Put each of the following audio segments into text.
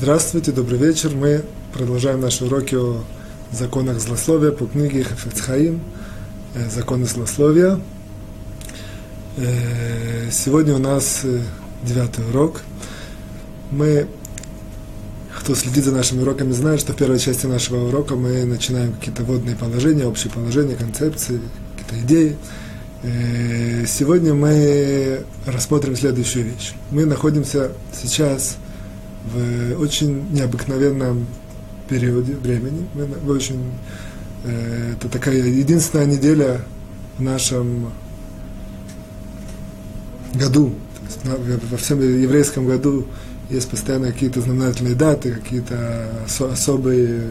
Здравствуйте, добрый вечер. Мы продолжаем наши уроки о законах злословия по книге Хафецхаим «Законы злословия». Э, сегодня у нас э, девятый урок. Мы, кто следит за нашими уроками, знает, что в первой части нашего урока мы начинаем какие-то водные положения, общие положения, концепции, какие-то идеи. Э, сегодня мы рассмотрим следующую вещь. Мы находимся сейчас в очень необыкновенном периоде времени. Мы, очень, э, это такая единственная неделя в нашем году. во всем еврейском году есть постоянно какие-то знаменательные даты, какие-то особые...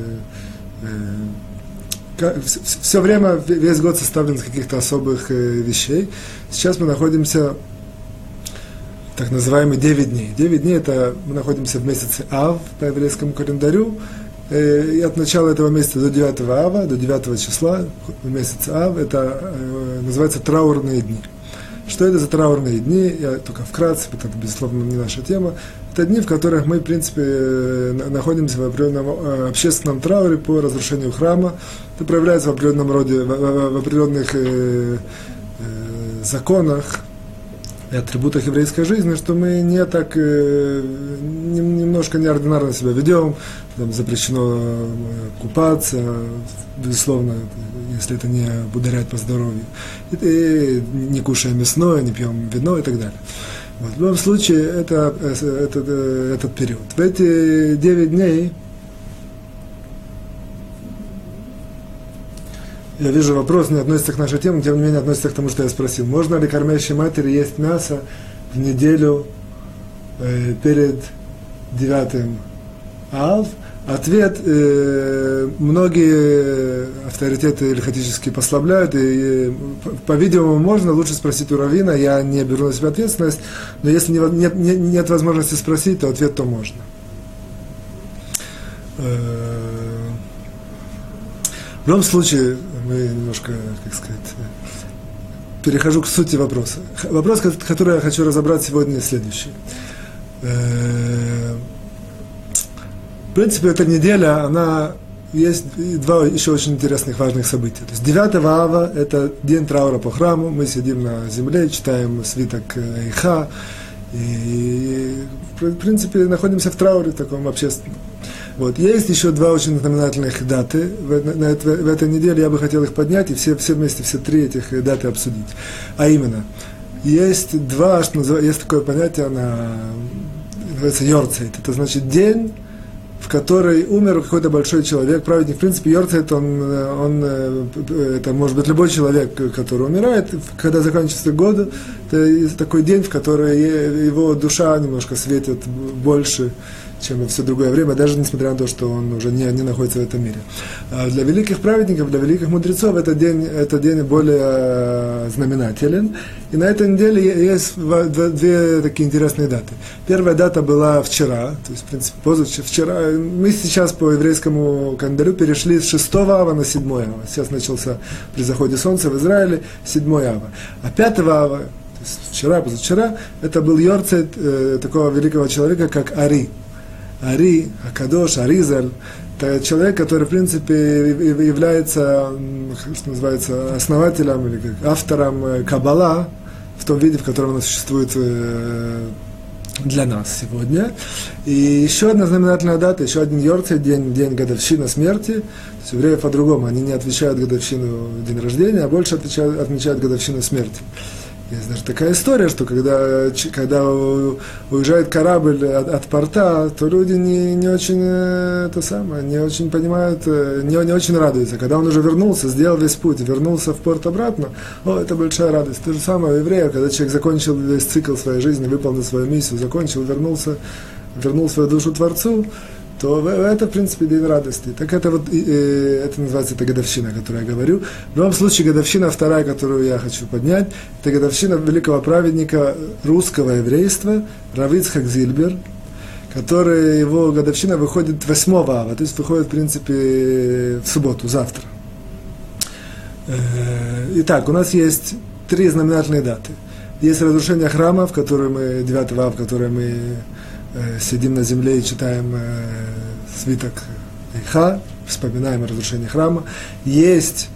Э, все время, весь год составлен из каких-то особых э, вещей. Сейчас мы находимся так называемые 9 дней. 9 дней это мы находимся в месяце Ав по еврейскому календарю. Э, и от начала этого месяца до 9 Ава, до 9 числа, месяц Ав, это э, называется траурные дни. Что это за траурные дни? Я только вкратце, это, безусловно, не наша тема. Это дни, в которых мы, в принципе, э, находимся в определенном общественном трауре по разрушению храма. Это проявляется в определенном роде, в, определенных законах, атрибутах еврейской жизни, что мы не так, э, немножко неординарно себя ведем, там запрещено э, купаться, безусловно, если это не ударяет по здоровью, и, и не кушаем мясное, не пьем вино и так далее. Вот. В любом случае, это, э, это, э, этот период. В эти 9 дней Я вижу, вопрос не относится к нашей теме, тем не менее относится к тому, что я спросил. Можно ли кормящей матери есть мясо в неделю э, перед девятым Алф? Ответ э, многие авторитеты лихотически послабляют, и, по-видимому, можно, лучше спросить у Равина, я не беру на себя ответственность, но если не, нет, нет, нет возможности спросить, то ответ то можно. Э, в любом случае, мы немножко, как сказать, перехожу к сути вопроса. Вопрос, который я хочу разобрать сегодня, следующий. Э, в принципе, эта неделя, она есть два еще очень интересных, важных события. То есть 9 ава – это день траура по храму, мы сидим на земле, читаем свиток Иха, и, в принципе, находимся в трауре таком общественном. Вот. Есть еще два очень знаменательных даты в, на, в, в этой неделе, я бы хотел их поднять и все, все вместе, все три этих даты обсудить. А именно, есть два, что называется, есть такое понятие, она называется Йорцейт. Это значит день, в который умер какой-то большой человек, праведник. В принципе, Йорцейт, он, он, это может быть любой человек, который умирает, когда заканчивается год, это такой день, в который его душа немножко светит больше, чем все другое время, даже несмотря на то, что он уже не, не находится в этом мире. А для великих праведников, для великих мудрецов этот день, этот день более э, знаменателен. И на этой неделе есть две такие интересные даты. Первая дата была вчера, то есть, в принципе, позавчера. Вчера, мы сейчас по еврейскому календарю перешли с 6 ава на 7 ава. Сейчас начался при заходе солнца в Израиле 7 ава. А 5 ава, вчера, позавчера, это был Йорцет э, такого великого человека, как Ари. Ари, Акадош, Аризаль, это человек, который, в принципе, является, что называется, основателем или автором э, Каббала в том виде, в котором она существует э, для нас сегодня. И еще одна знаменательная дата, еще один Йорцей, день, день годовщина смерти. То есть евреев по-другому, они не отвечают годовщину день рождения, а больше отвечают, отмечают годовщину смерти. Есть даже такая история, что когда, когда уезжает корабль от, от порта, то люди не, не очень это самое, не очень понимают, э, не, не очень радуются. Когда он уже вернулся, сделал весь путь, вернулся в порт обратно, о, это большая радость. То же самое у еврея, когда человек закончил весь цикл своей жизни, выполнил свою миссию, закончил, вернулся, вернул свою душу Творцу, то это, в принципе, день радости. Так это вот, это называется, это годовщина, о которой я говорю. В любом случае, годовщина вторая, которую я хочу поднять, это годовщина великого праведника русского еврейства, Равицхак Зильбер, который, его годовщина выходит 8 ава, то есть выходит, в принципе, в субботу, завтра. Э, итак, у нас есть три знаменательные даты. Есть разрушение храма, в которое мы, 9 ава, в которое мы э, сидим на земле и читаем э, свиток Иха, вспоминаем о разрушении храма. Есть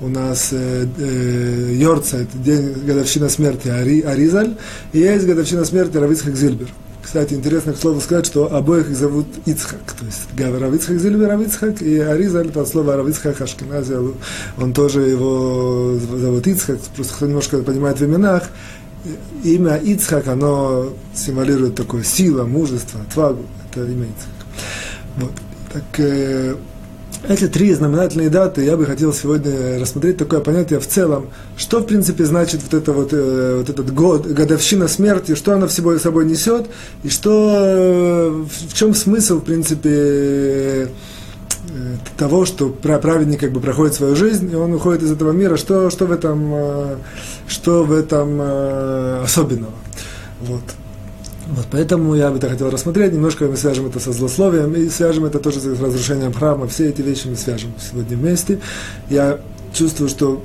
у нас э, э, Йорца, это день годовщина смерти Ари, Аризаль, и есть годовщина смерти Равицхак Зильбер. Кстати, интересно к слову сказать, что обоих их зовут Ицхак. То есть Равицхак Зильбер Равицхак и Аризаль, это слово Равицхак Ашкенази, он тоже его зовут Ицхак, просто кто немножко понимает в именах, имя Ицхак, оно символирует такое сила, мужество, отвагу, это имя Ицхак. Вот. Так, э, эти три знаменательные даты я бы хотел сегодня рассмотреть. Такое понятие в целом, что в принципе значит вот, это вот, э, вот этот год, годовщина смерти, что она в собой, собой несет, и что, э, в чем смысл в принципе э, того, что праведник как бы проходит свою жизнь, и он уходит из этого мира, что, что в этом, э, что в этом э, особенного. Вот. Вот поэтому я бы это хотел рассмотреть. Немножко мы свяжем это со злословием и свяжем это тоже с разрушением храма. Все эти вещи мы свяжем сегодня вместе. Я чувствую, что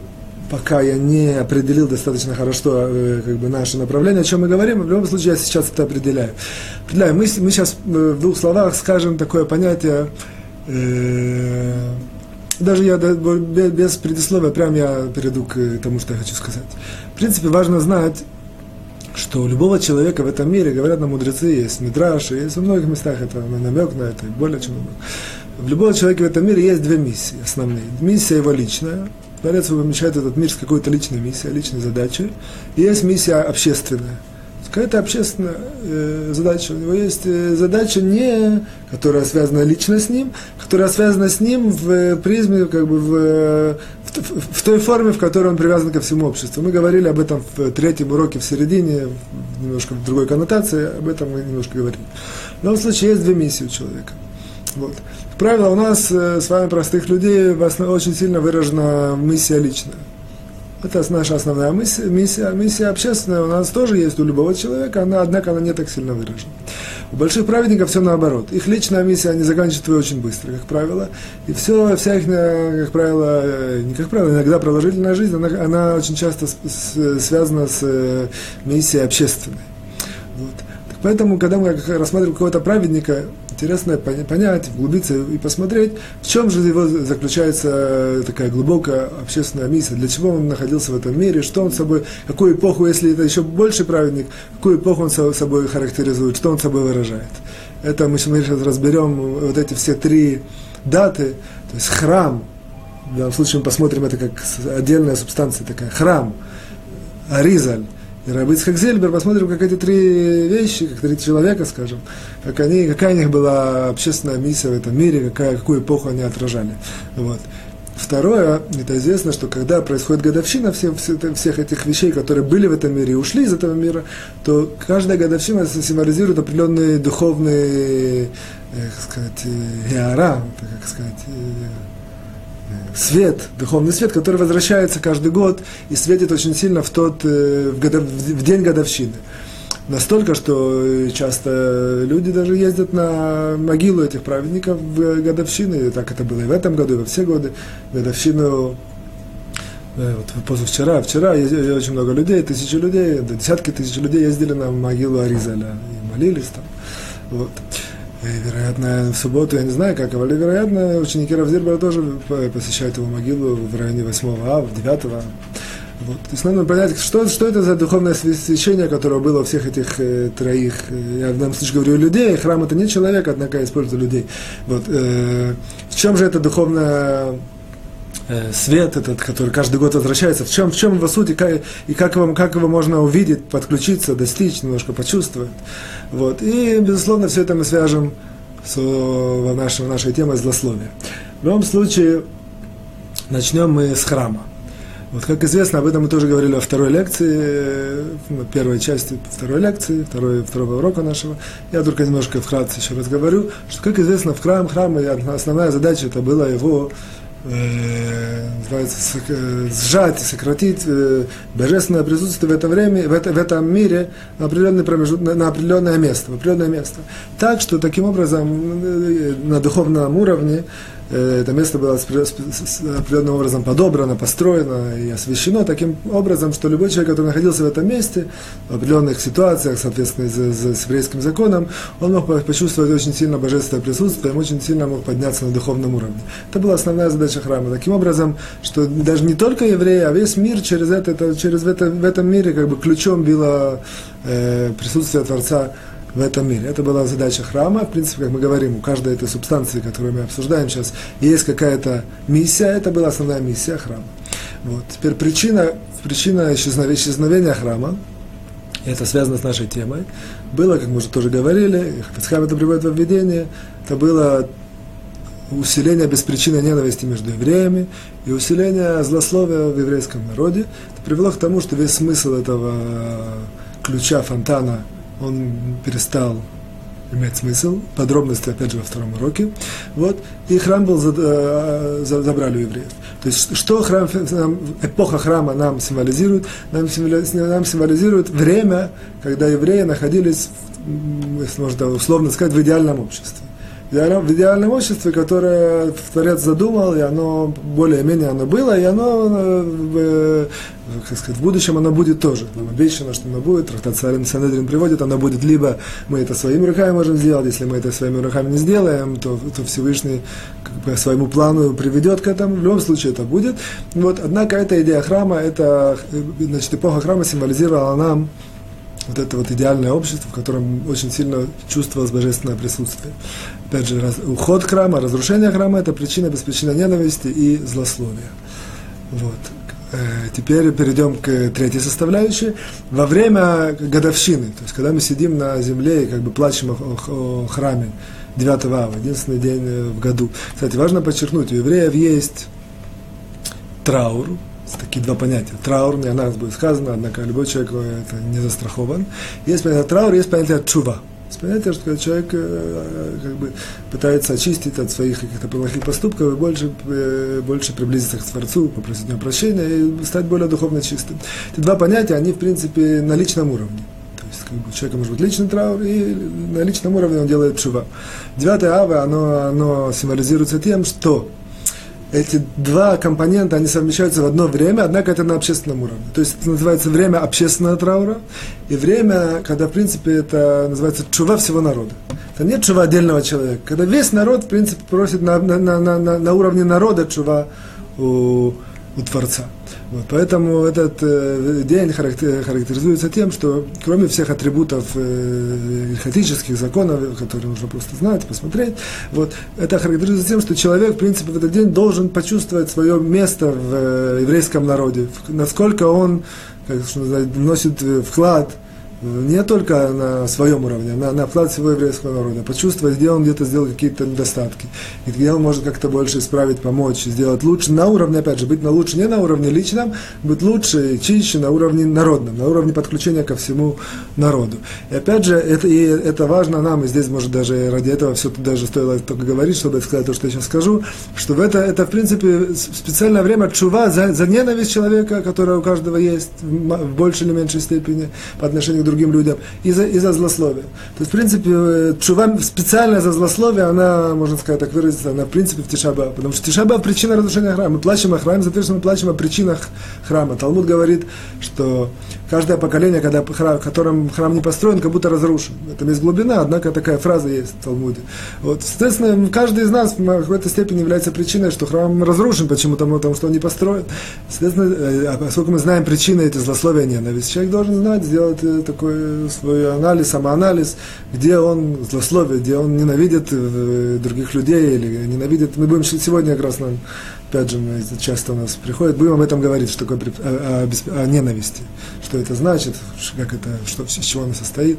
пока я не определил достаточно хорошо э, как бы, наше направление, о чем мы говорим, в любом случае я сейчас это определяю. определяю. Мы, мы сейчас э, в двух словах скажем такое понятие, э, даже я без предисловия, прям я перейду к тому, что я хочу сказать. В принципе, важно знать, что у любого человека в этом мире, говорят нам мудрецы, есть мидраши, есть во многих местах это намек на это, более чем намек. В любого человека в этом мире есть две миссии основные. Миссия его личная, Творец помещает этот мир с какой-то личной миссией, личной задачей, и есть миссия общественная – какая-то общественная э, задача. У него есть э, задача не, которая связана лично с ним, которая связана с ним в призме, как бы в, в, в той форме, в которой он привязан ко всему обществу. Мы говорили об этом в третьем уроке в середине, немножко в другой коннотации, об этом мы немножко говорили. В любом случае, есть две миссии у человека. Вот. Правило, у нас э, с вами, простых людей, очень сильно выражена миссия личная. Это наша основная миссия, миссия. Миссия общественная у нас тоже есть у любого человека, она, однако она не так сильно выражена. У больших праведников все наоборот. Их личная миссия, они заканчивают очень быстро, как правило. И все, вся их, как правило, э, не как правило, иногда продолжительная жизнь, она, она очень часто с, с, связана с э, миссией общественной. Вот. Поэтому, когда мы рассматриваем какого-то праведника, интересно понять, углубиться и посмотреть, в чем же его заключается такая глубокая общественная миссия, для чего он находился в этом мире, что он собой, какую эпоху, если это еще больше праведник, какую эпоху он собой характеризует, что он собой выражает. Это мы сейчас разберем вот эти все три даты, то есть храм, в данном случае мы посмотрим это как отдельная субстанция такая, храм, Аризаль, и Рабицхак Зельбер, посмотрим, как эти три вещи, как три человека, скажем, как они, какая у них была общественная миссия в этом мире, какая, какую эпоху они отражали. Вот. Второе, это известно, что когда происходит годовщина всех, всех этих вещей, которые были в этом мире и ушли из этого мира, то каждая годовщина символизирует определенные духовные, э, как сказать, э, геора, как сказать, э, свет, духовный свет, который возвращается каждый год и светит очень сильно в, тот, э, в, годов, в день годовщины. Настолько, что часто люди даже ездят на могилу этих праведников в годовщины, и так это было и в этом году, и во все годы, годовщину э, вот позавчера, вчера ездили очень много людей, тысячи людей, десятки тысяч людей ездили на могилу Аризаля и молились там. Вот. Вероятно, в субботу, я не знаю как, но, вероятно, ученики Равзирбера тоже посещают его могилу в районе 8 ава, 9 ава. Вот. То есть надо понять, что, что это за духовное священие, которое было у всех этих э, троих, я в данном случае говорю людей, храм это не человек, однако я использую людей. Вот. Э, в чем же это духовное свет этот, который каждый год возвращается, в чем, в чем его суть и как, и как, его, как его можно увидеть, подключиться, достичь, немножко почувствовать. Вот. И, безусловно, все это мы свяжем с нашей, нашей темой злословия. В любом случае, начнем мы с храма. Вот, как известно, об этом мы тоже говорили во второй лекции, в первой части второй лекции, второй, второго урока нашего. Я только немножко вкратце еще раз говорю, что, как известно, в храм, храм основная задача это была его э, называется, э, сжать, сократить э, божественное присутствие в это время, в, это, в этом мире на, определенный промежут, на, на определенное место, в определенное место. Так что таким образом э, на духовном уровне это место было определенным образом подобрано, построено и освящено таким образом, что любой человек, который находился в этом месте, в определенных ситуациях, соответственно, с, с еврейским законом, он мог почувствовать очень сильно божественное присутствие, очень сильно мог подняться на духовном уровне. Это была основная задача храма. Таким образом, что даже не только евреи, а весь мир через это, через это, в этом мире как бы ключом било э, присутствие Творца в этом мире. Это была задача храма. В принципе, как мы говорим, у каждой этой субстанции, которую мы обсуждаем сейчас, есть какая-то миссия. Это была основная миссия храма. Вот. Теперь причина, причина исчезновения, исчезновения храма, это связано с нашей темой, было, как мы уже тоже говорили, Хацхам это приводит в введение, это было усиление беспричинной ненависти между евреями и усиление злословия в еврейском народе. Это привело к тому, что весь смысл этого ключа фонтана – он перестал иметь смысл. Подробности, опять же, во втором уроке. Вот. И храм был, э, забрали у евреев. То есть, что храм, эпоха храма нам символизирует? Нам символизирует, нам символизирует время, когда евреи находились, если можно условно сказать, в идеальном обществе в идеальном обществе, которое Творец задумал, и оно более-менее оно было, и оно, э, как сказать, в будущем оно будет тоже. Нам обещано, что оно будет. Трактат Санедрин приводит, оно будет либо мы это своими руками можем сделать, если мы это своими руками не сделаем, то, то Всевышний как бы, своему плану приведет к этому. В любом случае это будет. Вот, однако эта идея храма, это, значит, эпоха храма символизировала нам вот это вот идеальное общество, в котором очень сильно чувствовалось божественное присутствие. Опять же, раз, уход храма, разрушение храма – это причина без причины ненависти и злословия. Вот. Э, теперь перейдем к третьей составляющей. Во время годовщины, то есть когда мы сидим на земле и как бы плачем о, о, о храме 9 ава, единственный день в году. Кстати, важно подчеркнуть, у евреев есть траур, такие два понятия. Траур, не о нас будет сказано, однако любой человек это не застрахован. Есть понятие траур, есть понятие чува. Есть что когда человек э, как бы, пытается очистить от своих каких-то плохих поступков и больше, э, больше приблизиться к Творцу, попросить у него прощения и стать более духовно чистым. Эти два понятия, они, в принципе, на личном уровне. То есть, как бы, у человека может быть личный траур, и на личном уровне он делает чува. Девятое ава, оно, оно символизируется тем, что эти два компонента, они совмещаются в одно время, однако это на общественном уровне. То есть это называется время общественного траура и время, когда, в принципе, это называется чува всего народа. Это не чува отдельного человека. Когда весь народ, в принципе, просит на, на, на, на, на уровне народа чува у, у Творца. Вот, поэтому этот э, день характеризуется тем, что кроме всех атрибутов э, хаотических законов, которые нужно просто знать, посмотреть, вот, это характеризуется тем, что человек, в принципе, в этот день должен почувствовать свое место в э, еврейском народе, насколько он как, что, вносит вклад не только на своем уровне, на, на вклад всего еврейского народа, почувствовать, где он где-то сделал какие-то недостатки, и где он может как-то больше исправить, помочь, сделать лучше на уровне, опять же, быть на лучше не на уровне личном, быть лучше, чище на уровне народном, на уровне подключения ко всему народу. И опять же, это, и это важно нам, и здесь, может, даже ради этого все даже стоило только говорить, чтобы сказать то, что я сейчас скажу, что в это, это в принципе, специальное время чува за, за ненависть человека, которая у каждого есть в большей или меньшей степени по отношению к другим людям, из-за из злословия. То есть, в принципе, э, чува специально за злословие, она, можно сказать, так выразиться, она, в принципе, в Тишаба. Потому что Тишаба – причина разрушения храма. Мы плачем о храме, соответственно, мы плачем о причинах храма. Талмуд говорит, что каждое поколение, когда храм, которым храм не построен, как будто разрушен. Это есть глубина, однако такая фраза есть в Талмуде. Вот, соответственно, каждый из нас в какой-то степени является причиной, что храм разрушен почему-то, потому что он не построен. Соответственно, э, а поскольку мы знаем причины эти злословия ненависть, человек должен знать, сделать э, такой свой анализ, самоанализ, где он злословит, где он ненавидит э, других людей или ненавидит. Мы будем сегодня как раз нам опять же, часто у нас приходит, будем об этом говорить, что такое о, о, о ненависти, что это значит, как это, что, из чего она состоит.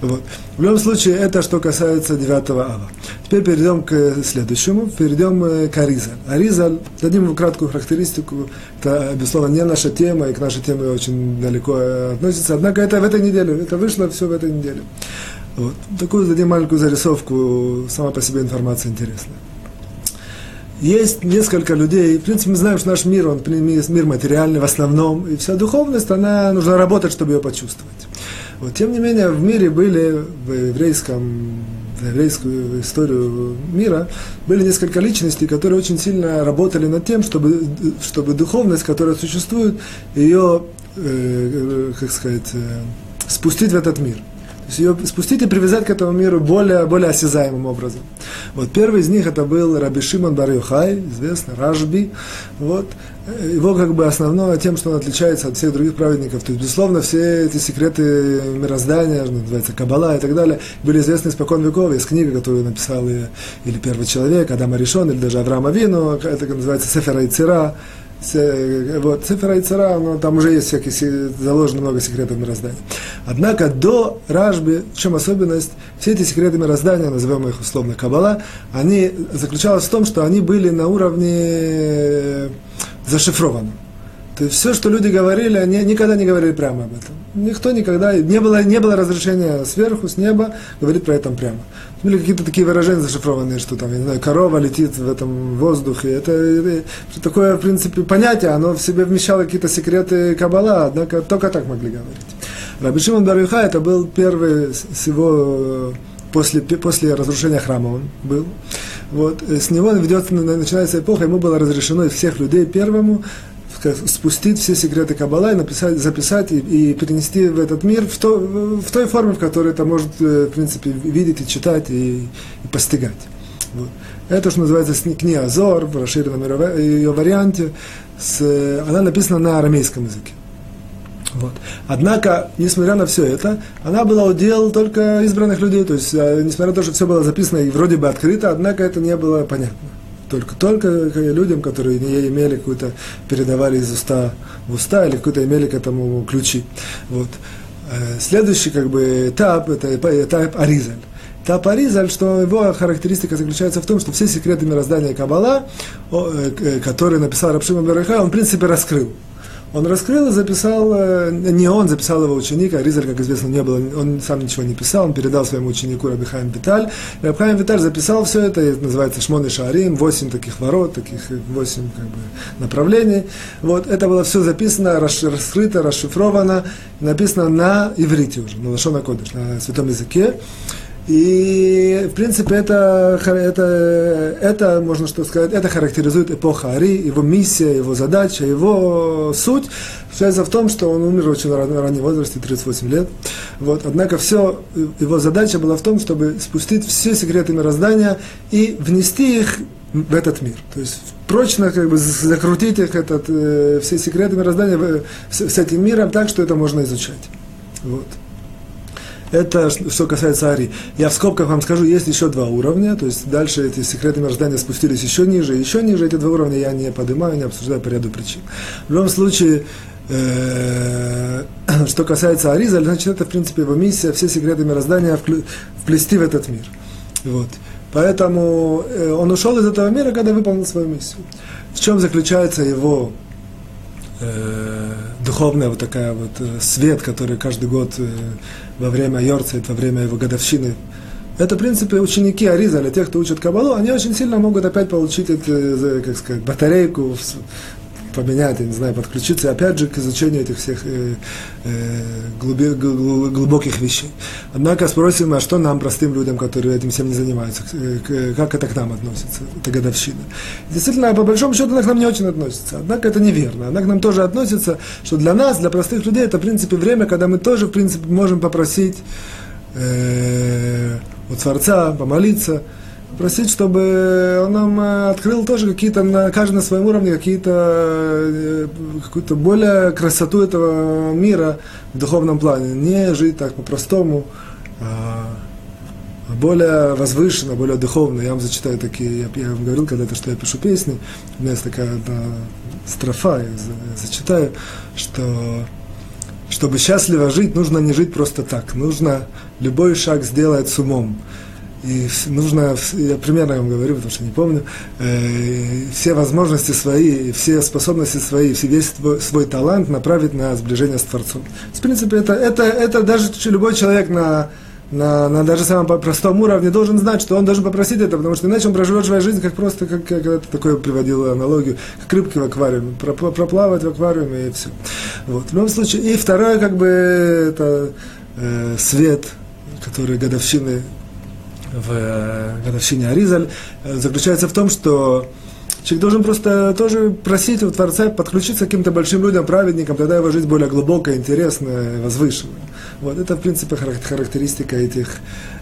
Вот. В любом случае, это что касается 9 ава. Теперь перейдем к следующему, перейдем э, к Аризаль. Аризаль, дадим ему краткую характеристику, это, безусловно, не наша тема, и к нашей теме очень далеко э, относится, однако это в этой неделе, это вышло все в этой неделе. Вот. Такую дадим маленькую зарисовку, сама по себе информация интересная есть несколько людей, в принципе, мы знаем, что наш мир, он мир материальный в основном, и вся духовность, она нужно работать, чтобы ее почувствовать. Вот, тем не менее, в мире были, в еврейском, за еврейскую историю мира, были несколько личностей, которые очень сильно работали над тем, чтобы, чтобы духовность, которая существует, ее, э, как сказать, э, спустить в этот мир ее спустить и привязать к этому миру более, более осязаемым образом. Вот первый из них это был Раби Шимон бар известный, Ражби. Вот. Его как бы основное тем, что он отличается от всех других праведников. То есть, безусловно, все эти секреты мироздания, называется Кабала и так далее, были известны испокон веков. Есть книга, которую написал или первый человек, Адам Аришон, или даже Авраам Авину, это называется Сефера и Цира, вот, цифра и цара, ну, там уже есть всякие, заложено много секретов мироздания. Однако до Ражби, в чем особенность, все эти секреты мироздания, назовем их условно Кабала, они заключались в том, что они были на уровне зашифрованы. То есть все, что люди говорили, они никогда не говорили прямо об этом. Никто никогда, не было, не было разрешения сверху, с неба, говорить про это прямо. Были какие-то такие выражения зашифрованные, что там, я не знаю, корова летит в этом воздухе. Это, это такое, в принципе, понятие, оно в себе вмещало какие-то секреты Каббала, однако только так могли говорить. Раби Шимон Барюха это был первый с его после, после разрушения храма он был. Вот, с него ведется, начинается эпоха, ему было разрешено из всех людей первому спустить все секреты Каббала и написать, записать и, и перенести в этот мир в, то, в той форме, в которой это может, э, в принципе, видеть и читать и, и постигать. Вот. Это, что называется, книга Азор, в расширенном ее варианте, с, она написана на арамейском языке. Вот. Однако, несмотря на все это, она была удел только избранных людей. То есть, э, несмотря на то, что все было записано и вроде бы открыто, однако это не было понятно только, только людям, которые не имели какую-то, передавали из уста в уста или какую-то имели к этому ключи. Вот. Э, следующий как бы, этап – это этап Аризаль. Этап Аризаль, что его характеристика заключается в том, что все секреты мироздания Каббала, э, которые написал Рабшима Бараха, он в принципе раскрыл. Он раскрыл и записал, э, не он, записал его ученик, а Ризаль, как известно, не было, он сам ничего не писал, он передал своему ученику Рабихаем Виталь. Рабихаем Виталь записал все это, это называется Шмон Шаарим, восемь таких ворот, таких восемь как бы, направлений. Вот, это было все записано, раскрыто, расшифровано, написано на иврите уже, на Лашона Кодыш, на святом языке. И, в принципе, это, это, это, можно что сказать, это характеризует эпоха Ари, его миссия, его задача, его суть. Связано в том, что он умер очень раннем возрасте, 38 лет. Вот. Однако все, его задача была в том, чтобы спустить все секреты мироздания и внести их в этот мир. То есть прочно как бы закрутить их, этот, э, все секреты мироздания в, с, с этим миром так, что это можно изучать. Вот. Это что касается Ари. Я в скобках вам скажу, есть еще два уровня, то есть дальше эти секреты мироздания спустились еще ниже, еще ниже. Эти два уровня я не поднимаю, не обсуждаю по ряду причин. В любом случае, э, что касается Ариза, значит, это, в принципе, его миссия, все секреты мироздания вплести в этот мир. Вот. Поэтому э, он ушел из этого мира, когда выполнил свою миссию. В чем заключается его э, духовная вот такая вот э, свет, который каждый год э, во время Йорцайт, во время его годовщины, это, в принципе, ученики Аризаля, тех, кто учат Кабалу, они очень сильно могут опять получить эту, э, как сказать, батарейку поменять, я не знаю, подключиться, опять же, к изучению этих всех э, э, глуби, глубоких вещей. Однако спросим, а что нам, простым людям, которые этим всем не занимаются, как это к нам относится, эта годовщина. Действительно, по большому счету, она к нам не очень относится. Однако это неверно. Она к нам тоже относится, что для нас, для простых людей, это, в принципе, время, когда мы тоже, в принципе, можем попросить э, у Творца помолиться, просить, чтобы он нам э, открыл тоже какие-то, на, каждый на своем уровне, какие-то, э, какую-то более красоту этого мира в духовном плане. Не жить так по-простому, а более возвышенно, более духовно. Я вам зачитаю такие, я, я вам говорил когда-то, что я пишу песни, у меня есть такая одна строфа, я зачитаю, что чтобы счастливо жить, нужно не жить просто так, нужно любой шаг сделать с умом. И нужно, я примерно вам говорю, потому что не помню, э, все возможности свои, все способности свои, весь свой, свой талант направить на сближение с Творцом. В принципе, это, это, это даже любой человек на, на, на даже самом простом уровне должен знать, что он должен попросить это, потому что иначе он проживет свою жизнь как просто, как, как это такое приводил аналогию, как рыбки в аквариуме, проплавать в аквариуме и все. Вот. В любом случае, и второе, как бы, это э, свет, который годовщины в э, годовщине Аризаль, э, заключается в том, что Человек должен просто тоже просить у Творца подключиться к каким-то большим людям, праведникам, тогда его жизнь более глубокая, интересная, возвышенная. Вот это, в принципе, характеристика этих,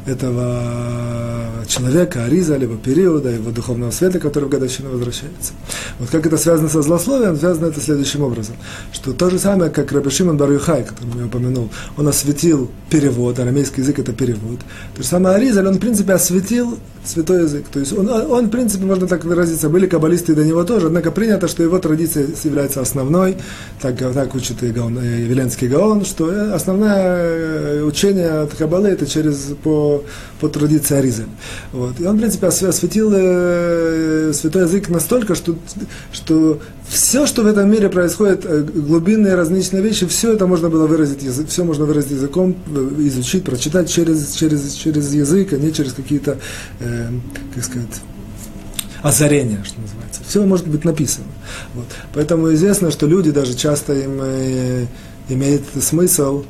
этого человека, Ариза, либо периода, его духовного света, который в годовщину возвращается. Вот как это связано со злословием, связано это следующим образом, что то же самое, как Раби Шимон который я упомянул, он осветил перевод, арамейский язык это перевод. То же самое Аризаль, он, в принципе, осветил святой язык. То есть он, он, в принципе, можно так выразиться, были каббалисты до него тоже, однако принято, что его традиция является основной, так, так учит и Гаон, и Веленский Гаон, что основное э, учение от Каббалы это через, по, по традиции Аризаль. Вот. И он, в принципе, осветил э, святой язык настолько, что, что все, что в этом мире происходит, э, глубинные различные вещи, все это можно было выразить, все можно выразить языком, э, изучить, прочитать через, через, через язык, а не через какие-то, э, как сказать, озарения, что называется. Все может быть написано. Вот. Поэтому известно, что люди даже часто им э, имеет смысл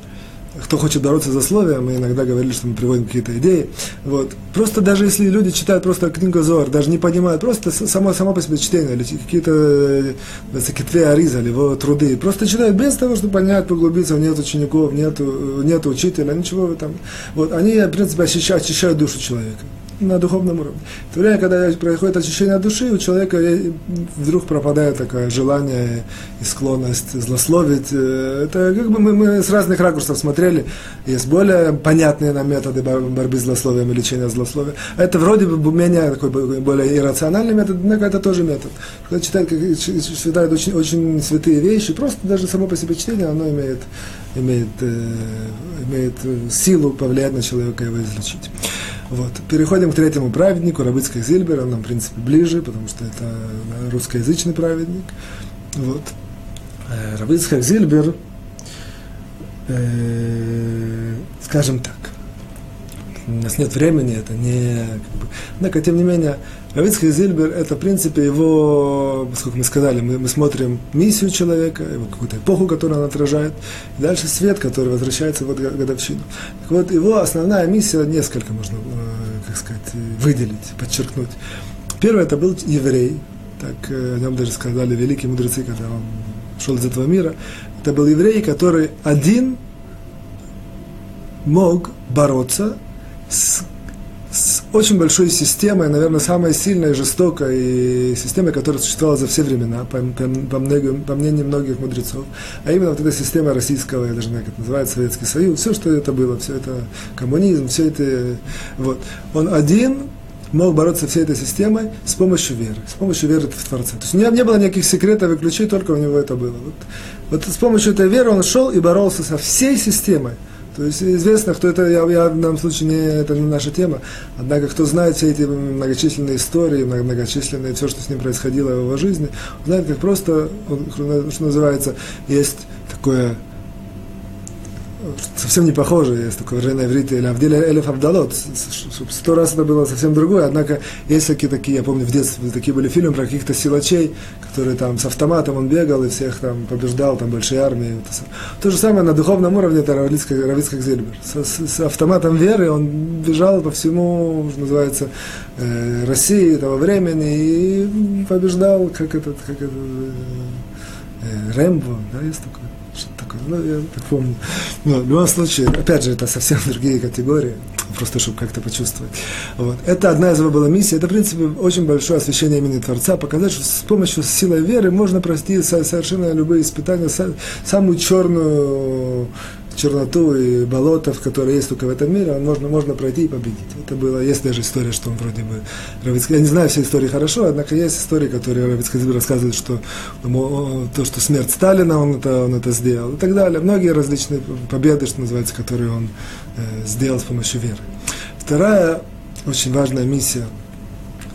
кто хочет бороться за словия, мы иногда говорили, что мы приводим какие-то идеи. Вот. Просто даже если люди читают просто книгу Зор, даже не понимают, просто само, само по себе чтение, или какие-то Кетве Ариза, или его труды, просто читают без того, чтобы понять, поглубиться, нет учеников, нет, нет учителя, ничего там. Вот. Они, в принципе, очищают, очищают душу человека на духовном уровне. В то время, когда происходит очищение души, у человека вдруг пропадает такое желание и склонность злословить. Э, это как бы мы, мы с разных ракурсов смотрели. Есть более понятные нам методы борьбы с злословием и лечения злословия. Это вроде бы менее такой более иррациональный метод, однако это тоже метод. Когда читают, читают очень, очень святые вещи, просто даже само по себе чтение, оно имеет, имеет, э, имеет силу повлиять на человека и его излечить. Вот. Переходим к третьему праведнику, Рабыцкий Зильбер, он нам, в принципе, ближе, потому что это русскоязычный праведник. Вот. Э, Рабыцкий Зильбер, э, скажем так, у нас нет времени, это не... Как бы, однако, тем не менее, Равицкий Зильбер, это, в принципе, его, сколько мы сказали, мы, мы смотрим миссию человека, его какую-то эпоху, которую он отражает, и дальше свет, который возвращается в годовщину. Так вот, его основная миссия, несколько можно, э, как сказать, выделить, подчеркнуть. Первый это был еврей, так э, о нем даже сказали великие мудрецы, когда он шел из этого мира. Это был еврей, который один мог бороться с, с очень большой системой, наверное, самой сильной, жестокой системой, которая существовала за все времена, по, по, по, многим, по мнению многих мудрецов. А именно вот эта система российского, я даже не знаю, как это называется, Советский Союз, все, что это было, все это коммунизм, все это... Вот. Он один мог бороться всей этой системой с помощью веры, с помощью веры в Творца. То есть него не было никаких секретов и ключей, только у него это было. Вот, вот с помощью этой веры он шел и боролся со всей системой. То есть известно, кто это, я, я в данном случае не, это не наша тема, однако кто знает все эти многочисленные истории, многочисленные, все, что с ним происходило в его жизни, знает, как просто, что называется, есть такое совсем не похоже, есть такое выражение иврите, или Авделя Элеф Авдалот, сто раз это было совсем другое, однако есть такие, такие, я помню, в детстве такие были фильмы про каких-то силачей, которые там с автоматом он бегал и всех там побеждал, там большие армии. То же самое на духовном уровне это Равицкак Зильбер. С, с, с автоматом веры он бежал по всему, что называется, э, России того времени и побеждал, как этот, как этот, э, Рэмбо, да, есть что-то такое. Ну, я так помню. Но в любом случае, опять же, это совсем другие категории, просто чтобы как-то почувствовать. Вот. Это одна из его была миссий. Это, в принципе, очень большое освящение имени Творца, показать, что с помощью силы веры можно простить совершенно любые испытания, самую черную черноту и болото, в которые есть только в этом мире, он можно, можно пройти и победить. Это было, есть даже история, что он вроде бы, Равицкий, я не знаю все истории хорошо, однако есть истории, которые Равицкий рассказывает, что то, что смерть Сталина, он это, он это сделал, и так далее. Многие различные победы, что называется, которые он э, сделал с помощью веры. Вторая очень важная миссия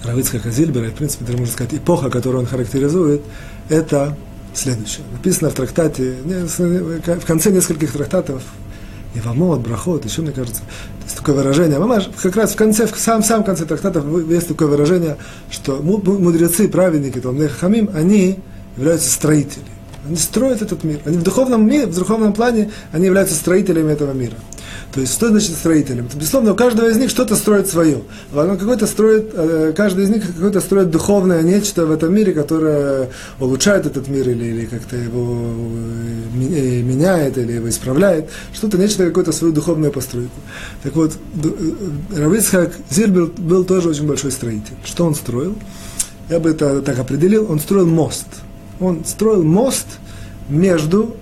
Равицкого Зильбера, и, в принципе, даже можно сказать, эпоха, которую он характеризует, это следующее. Написано в трактате, в конце нескольких трактатов, Ивамот, Брахот, еще, мне кажется, есть такое выражение. Мамаш, как раз в конце, в самом, самом конце трактатов есть такое выражение, что мудрецы, праведники, Талмех Хамим, они являются строителями. Они строят этот мир. Они в духовном мире, в духовном плане, они являются строителями этого мира. То есть, что значит строителем? Безусловно, у каждого из них что-то строит свое. Какой-то строит, э, каждый из них какой-то строит духовное нечто в этом мире, которое улучшает этот мир или, или как-то его э, меняет или его исправляет. Что-то, нечто, какую-то свою духовную постройку. Так вот, Равицхак Зильбер был тоже очень большой строитель. Что он строил? Я бы это так определил. Он строил мост. Он строил мост между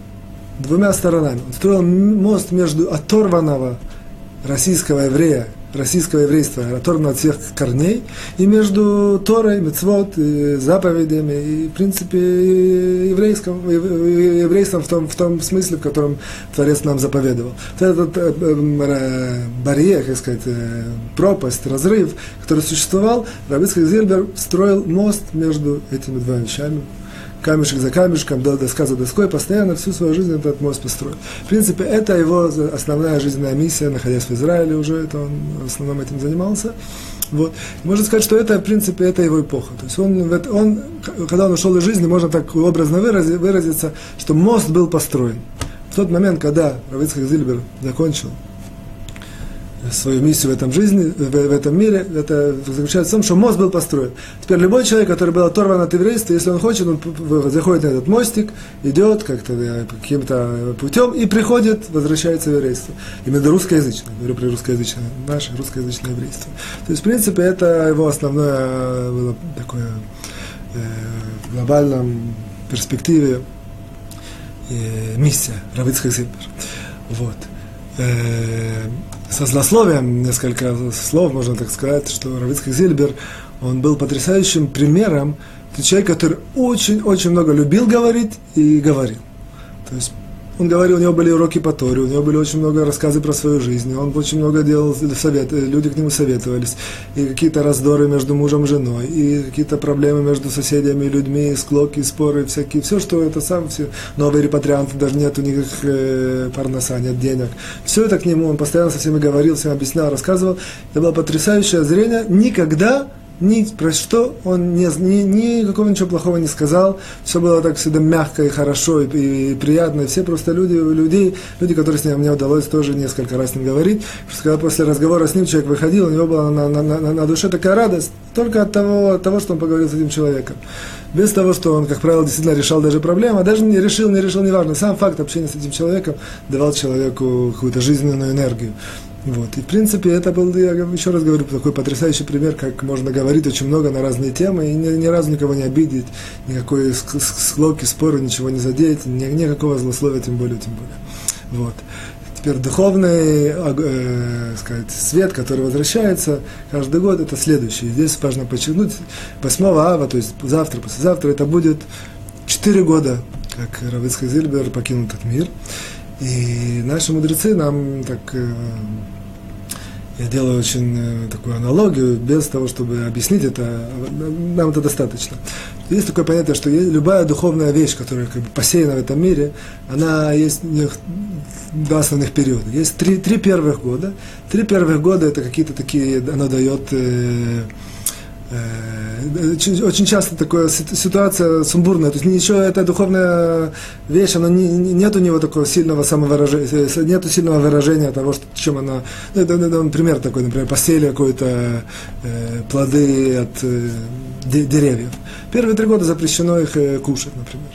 двумя сторонами. Он строил мост между оторванного российского еврея, российского еврейства, оторванного от всех корней, и между Торой, Мецвод, заповедями, и, в принципе, еврейским, еврейством в том, в том смысле, в котором Творец нам заповедовал. Вот этот э, э, барьер, как сказать, э, пропасть, разрыв, который существовал, Рабицкий Зильбер строил мост между этими двумя вещами, камешек за камешком, доска за доской, постоянно всю свою жизнь этот мост построил. В принципе, это его основная жизненная миссия, находясь в Израиле уже, это он в основном этим занимался. Вот. Можно сказать, что это, в принципе, это его эпоха. То есть он, он, когда он ушел из жизни, можно так образно выразиться, что мост был построен. В тот момент, когда Равицкак Зильбер закончил свою миссию в этом жизни, в, в этом мире, это заключается в том, что мост был построен. Теперь любой человек, который был оторван от еврейства, если он хочет, он заходит на этот мостик, идет как-то каким-то путем и приходит, возвращается в еврейство. Именно русскоязычное, говорю про русскоязычное, наше русскоязычное еврейство. То есть, в принципе, это его основное э, было такое э, в глобальном перспективе э, миссия Равицкак Зильбер. Вот. Э, со злословием несколько слов, можно так сказать, что Равицкий Зильбер, он был потрясающим примером, человек, который очень-очень много любил говорить и говорил. То есть он говорил, у него были уроки по Торе, у него были очень много рассказы про свою жизнь, он очень много делал совет, люди к нему советовались, и какие-то раздоры между мужем и женой, и какие-то проблемы между соседями, людьми, склоки, споры, всякие, все, что это сам, все, новые репатрианты, даже нету никаких э, парноса, нет денег. Все это к нему, он постоянно со всеми говорил, всем объяснял, рассказывал. Это было потрясающее зрение. Никогда ни про что он ни, ни, никакого ничего плохого не сказал. Все было так всегда мягко и хорошо и, и приятно. Все просто люди, людей, люди, которые с ним мне удалось тоже несколько раз с ним говорить. Что когда после разговора с ним человек выходил, у него была на, на, на, на душе такая радость только от того, от того, что он поговорил с этим человеком. Без того, что он, как правило, действительно решал даже проблемы, а даже не решил, не решил, неважно. Сам факт общения с этим человеком давал человеку какую-то жизненную энергию. Вот. И, в принципе, это был, я еще раз говорю, такой потрясающий пример, как можно говорить очень много на разные темы и ни, ни разу никого не обидеть, никакой склоки, споры, ничего не задеть, ни, никакого злословия, тем более, тем более. Вот. Теперь духовный э, сказать, свет, который возвращается каждый год, это следующий. Здесь важно подчеркнуть, 8 ава, то есть завтра, послезавтра, это будет 4 года, как Равицкий Зильбер покинул этот мир. И наши мудрецы нам так, э, я делаю очень э, такую аналогию, без того, чтобы объяснить это, нам это достаточно. Есть такое понятие, что любая духовная вещь, которая как бы посеяна в этом мире, она есть два основных периода. Есть три, три первых года. Три первых года это какие-то такие, она дает э, Э, очень часто такая ситуация сумбурная, то есть ничего, эта духовная вещь, она не, нет у него такого сильного самовыражения, э, нету сильного выражения того, что, чем она, ну, это, это, например, такой, например, посели какой-то э, плоды от э, деревьев. Первые три года запрещено их э, кушать, например.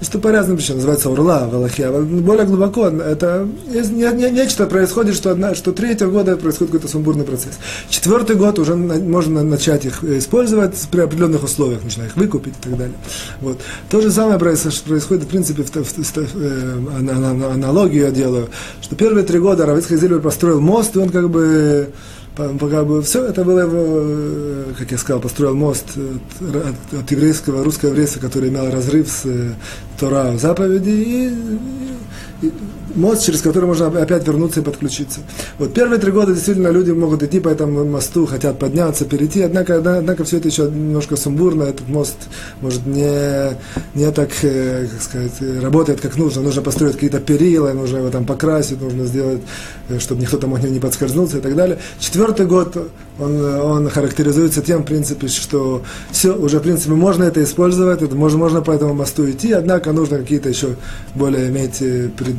Это по разным причинам, называется урла в более глубоко, это не, не, нечто происходит, что, одна, что третьего года происходит какой-то сумбурный процесс. Четвертый год уже можно начать их использовать при определенных условиях, нужно их выкупить и так далее. Вот. То же самое происходит, в принципе, в, в, в, э, аналогию я делаю, что первые три года Равицкий Зильбер построил мост, и он как бы как бы все это было его, э, как я сказал, построил мост от, от еврейского, русского еврейства, который имел разрыв с э, Тора заповеди, и, и мост, через который можно опять вернуться и подключиться. Вот первые три года действительно люди могут идти по этому мосту, хотят подняться, перейти, однако, однако все это еще немножко сумбурно, этот мост может не, не так, э, как сказать, работает как нужно, нужно построить какие-то перила, нужно его там покрасить, нужно сделать, э, чтобы никто там не подскользнулся и так далее. Четвертый год, он, он характеризуется тем, в принципе, что все, уже, в принципе, можно это использовать, это можно, можно по этому мосту идти, однако нужно какие-то еще более иметь э, пред,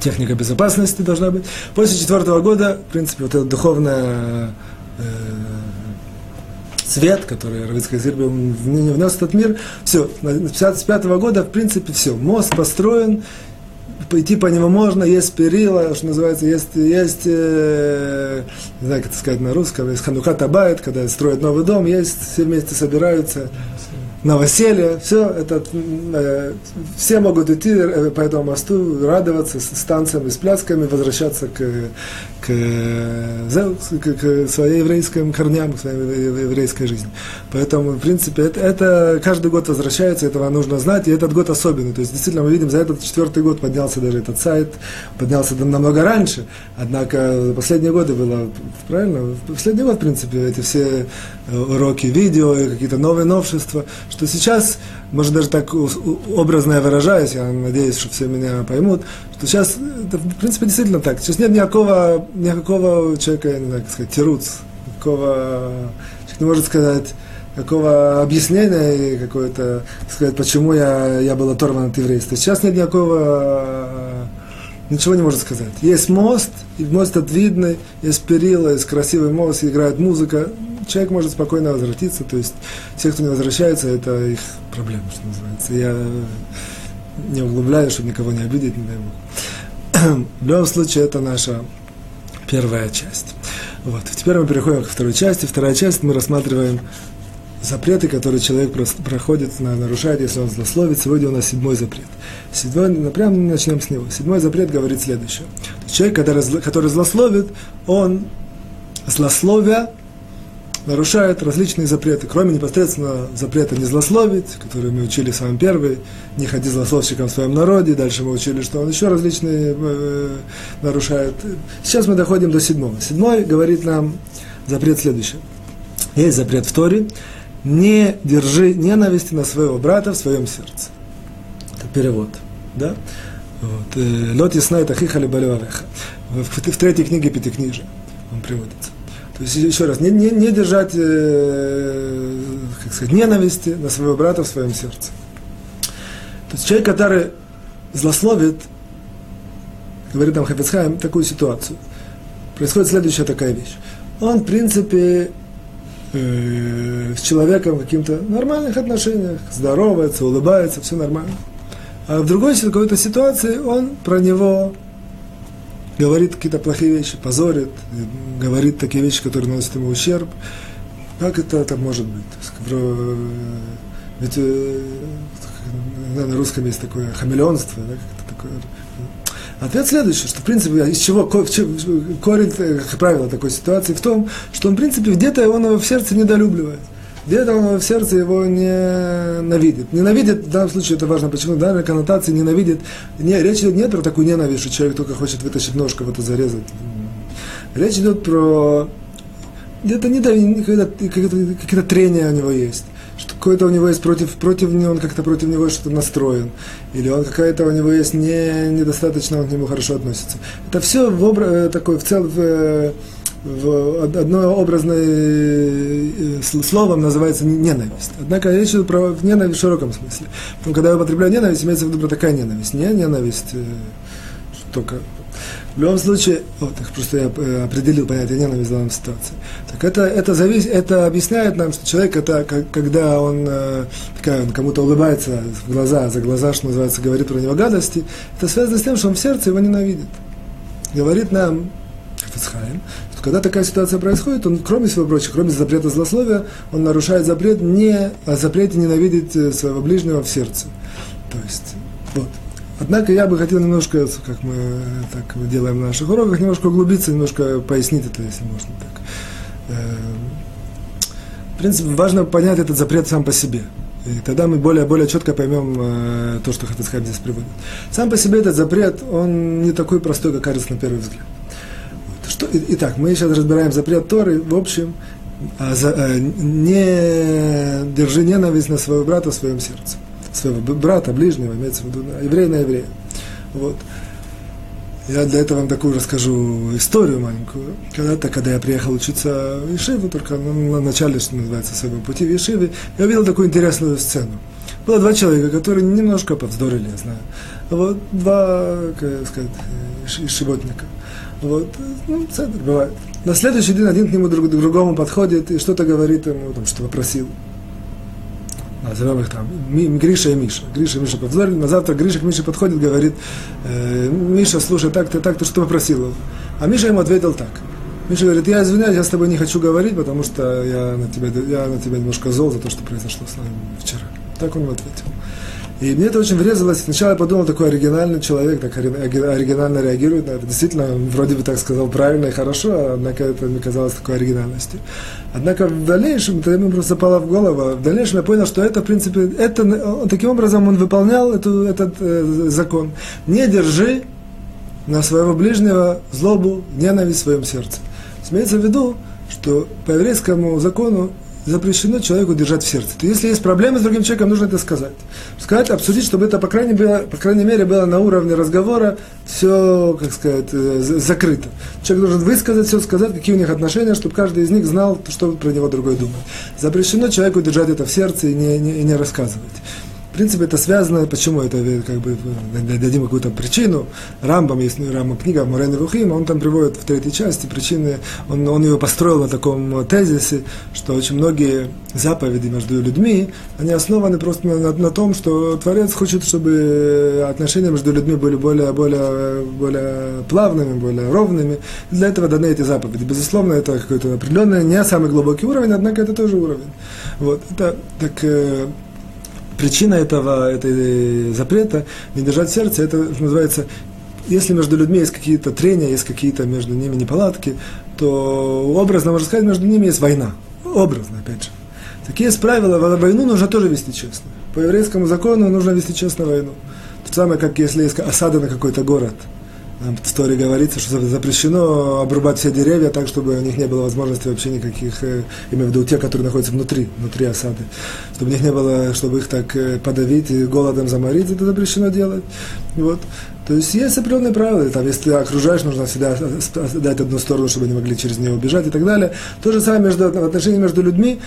техника безопасности должна быть. После четвертого года, в принципе, вот эта духовная э, цвет, который Равицкий Зирби внес в этот мир, все, с 55 года, в принципе, все, мост построен, пойти по нему можно, есть перила, что называется, есть, есть э, не знаю, как это сказать на русском, есть ханука табайт, когда строят новый дом, есть, все вместе собираются, новоселье, все это, э, все могут идти э, по этому мосту, радоваться с танцами, с плясками, возвращаться к, к, к, к своей еврейским корням, к своей еврейской жизни. Поэтому, в принципе, это, это каждый год возвращается, этого нужно знать, и этот год особенный. То есть, действительно, мы видим, за этот четвертый год поднялся даже этот сайт, поднялся намного раньше, однако последние годы было, правильно, последний год, в принципе, эти все э, уроки видео, какие-то новые новшества, что сейчас, может даже так образно я выражаюсь, я надеюсь, что все меня поймут, что сейчас, это, в принципе, действительно так. Сейчас нет никакого, никакого человека, не знаю, как сказать, тируц, никакого, человек не может сказать, какого объяснения и какое-то, сказать, почему я, я был оторван от еврейства. Сейчас нет никакого, ничего не может сказать. Есть мост, и мост этот видный, есть перила, есть красивый мост, играет музыка, человек может спокойно возвратиться, то есть те, кто не возвращается, это их проблема, что называется. Я не углубляюсь, чтобы никого не обидеть, не дай Бог. В любом случае, это наша первая часть. Вот. Теперь мы переходим к второй части. Вторая часть мы рассматриваем запреты, которые человек проходит, нарушает, если он злословит. Сегодня у нас седьмой запрет. Седьмой, ну, прямо начнем с него. Седьмой запрет говорит следующее. Человек, который, который злословит, он злословия нарушает различные запреты, кроме непосредственно запрета не злословить, который мы учили с вами первый, не ходи злословщиком в своем народе, дальше мы учили, что он еще различные э, нарушает. Сейчас мы доходим до седьмого. Седьмой говорит нам запрет следующий. Есть запрет в Торе, не держи ненависти на своего брата в своем сердце. Это перевод. Да? Вот. Э, Лот ясна это хихали В, в третьей книге Пятикнижия он приводится. То есть, еще раз, не, не, не держать, э, как сказать, ненависти на своего брата в своем сердце. То есть человек, который злословит, говорит нам Хафицхайм, такую ситуацию. Происходит следующая такая вещь. Он, в принципе, э, с человеком в каких-то нормальных отношениях, здоровается, улыбается, все нормально. А в другой какой-то ситуации он про него говорит какие-то плохие вещи, позорит, говорит такие вещи, которые наносят ему ущерб. Как это так может быть? Ведь э, на русском есть такое хамелеонство, да, как такое. Ответ следующий, что в принципе из чего корень, как правило, такой ситуации в том, что он в принципе где-то он его в сердце недолюбливает где-то он в сердце его не ненавидит. Ненавидит, в данном случае это важно, почему, в данной коннотации ненавидит, не, речь идет не про такую ненависть, что человек только хочет вытащить ножку, в это зарезать. Речь идет про где-то не какие-то трения у него есть что какое-то у него есть против, против него, он как-то против него что-то настроен, или он какая-то у него есть не, недостаточно, он к нему хорошо относится. Это все в образ, э, такой в целом, в, в одно образное э, словом называется ненависть. Однако речь идет про ненависть в широком смысле. Но когда я употребляю ненависть, имеется в виду такая ненависть. Не ненависть э, только... В любом случае, вот, просто я э, определил понятие ненависти в данной ситуации. Так это, это, завис, это объясняет нам, что человек, это, когда он, такая, он кому-то улыбается в глаза, за глаза, что называется, говорит про него гадости, это связано с тем, что он в сердце его ненавидит. Говорит нам, Хафицхайм, когда такая ситуация происходит, он, кроме всего прочего, кроме запрета злословия, он нарушает запрет не, о запрете ненавидеть э, своего ближнего в сердце. То есть, вот. Однако я бы хотел немножко, как мы так делаем на наших уроках, немножко углубиться, немножко пояснить это, если можно так. Эм, в принципе, важно понять этот запрет сам по себе. И тогда мы более, более четко поймем э, то, что Хатасхайм здесь приводит. Сам по себе этот запрет, он не такой простой, как кажется на первый взгляд. Что, итак, мы сейчас разбираем запрет Торы, в общем, а за, а, не держи ненависть на своего брата в своем сердце. Своего брата, ближнего, имеется в виду, еврея на еврея. Вот. Я для этого вам такую расскажу историю маленькую. Когда-то, когда я приехал учиться в Ешиву, только на начале, что называется, своего пути в Ешиве, я увидел такую интересную сцену. Было два человека, которые немножко повздорили, я знаю. Вот, два, как сказать, шиботника. Вот, ну, центр бывает. На следующий день один к нему друг, другому подходит и что-то говорит ему, там, что попросил. Назовем их там Гриша и Миша. Гриша и Миша повздорили. На завтра Гриша к Мише подходит, говорит, э, Миша, слушай, так-то, так-то, что попросил. А Миша ему ответил так. Миша говорит, я извиняюсь, я с тобой не хочу говорить, потому что я на тебя, я на тебя немножко зол за то, что произошло с нами вчера. Так он ему ответил. И мне это очень врезалось. Сначала я подумал, такой оригинальный человек, так оригинально реагирует на это. Действительно, вроде бы так сказал правильно и хорошо, однако это мне казалось такой оригинальностью. Однако в дальнейшем, это ему просто запало в голову, в дальнейшем я понял, что это, в принципе, это, таким образом он выполнял эту, этот э, закон. Не держи на своего ближнего злобу, ненависть в своем сердце. Имеется в виду, что по еврейскому закону запрещено человеку держать в сердце. То если есть проблемы с другим человеком, нужно это сказать. Сказать, обсудить, чтобы это, по крайней, мере, по крайней мере, было на уровне разговора все, как сказать, э, закрыто. Человек должен высказать все, сказать, какие у них отношения, чтобы каждый из них знал, что про него другой думает. Запрещено человеку держать это в сердце и не, не, и не рассказывать. В принципе, это связано, почему это, как бы, дадим какую-то причину. Рамбам, есть ну, Рамбам книга Мурен Рухим, он там приводит в третьей части причины, он, он его построил на таком тезисе, что очень многие заповеди между людьми, они основаны просто на, на, на том, что Творец хочет, чтобы отношения между людьми были более, более, более плавными, более ровными. Для этого даны эти заповеди. Безусловно, это какой-то определенный, не самый глубокий уровень, однако это тоже уровень. Вот. Это так э, причина этого, этой запрета не держать сердце, это называется, если между людьми есть какие-то трения, есть какие-то между ними неполадки, то образно, можно сказать, между ними есть война. Образно, опять же. Такие есть правила, войну нужно тоже вести честно. По еврейскому закону нужно вести честно войну. То же самое, как если есть осада на какой-то город – там в истории говорится, что запрещено обрубать все деревья так, чтобы у них не было возможности вообще никаких, э, имею в виду те, которые находятся внутри, внутри осады, чтобы у них не было, чтобы их так э, подавить и голодом заморить, это запрещено делать. Вот. То есть есть определенные правила, там, если ты окружаешь, нужно всегда дать одну сторону, чтобы они могли через нее убежать и так далее. То же самое между, в отношении между людьми,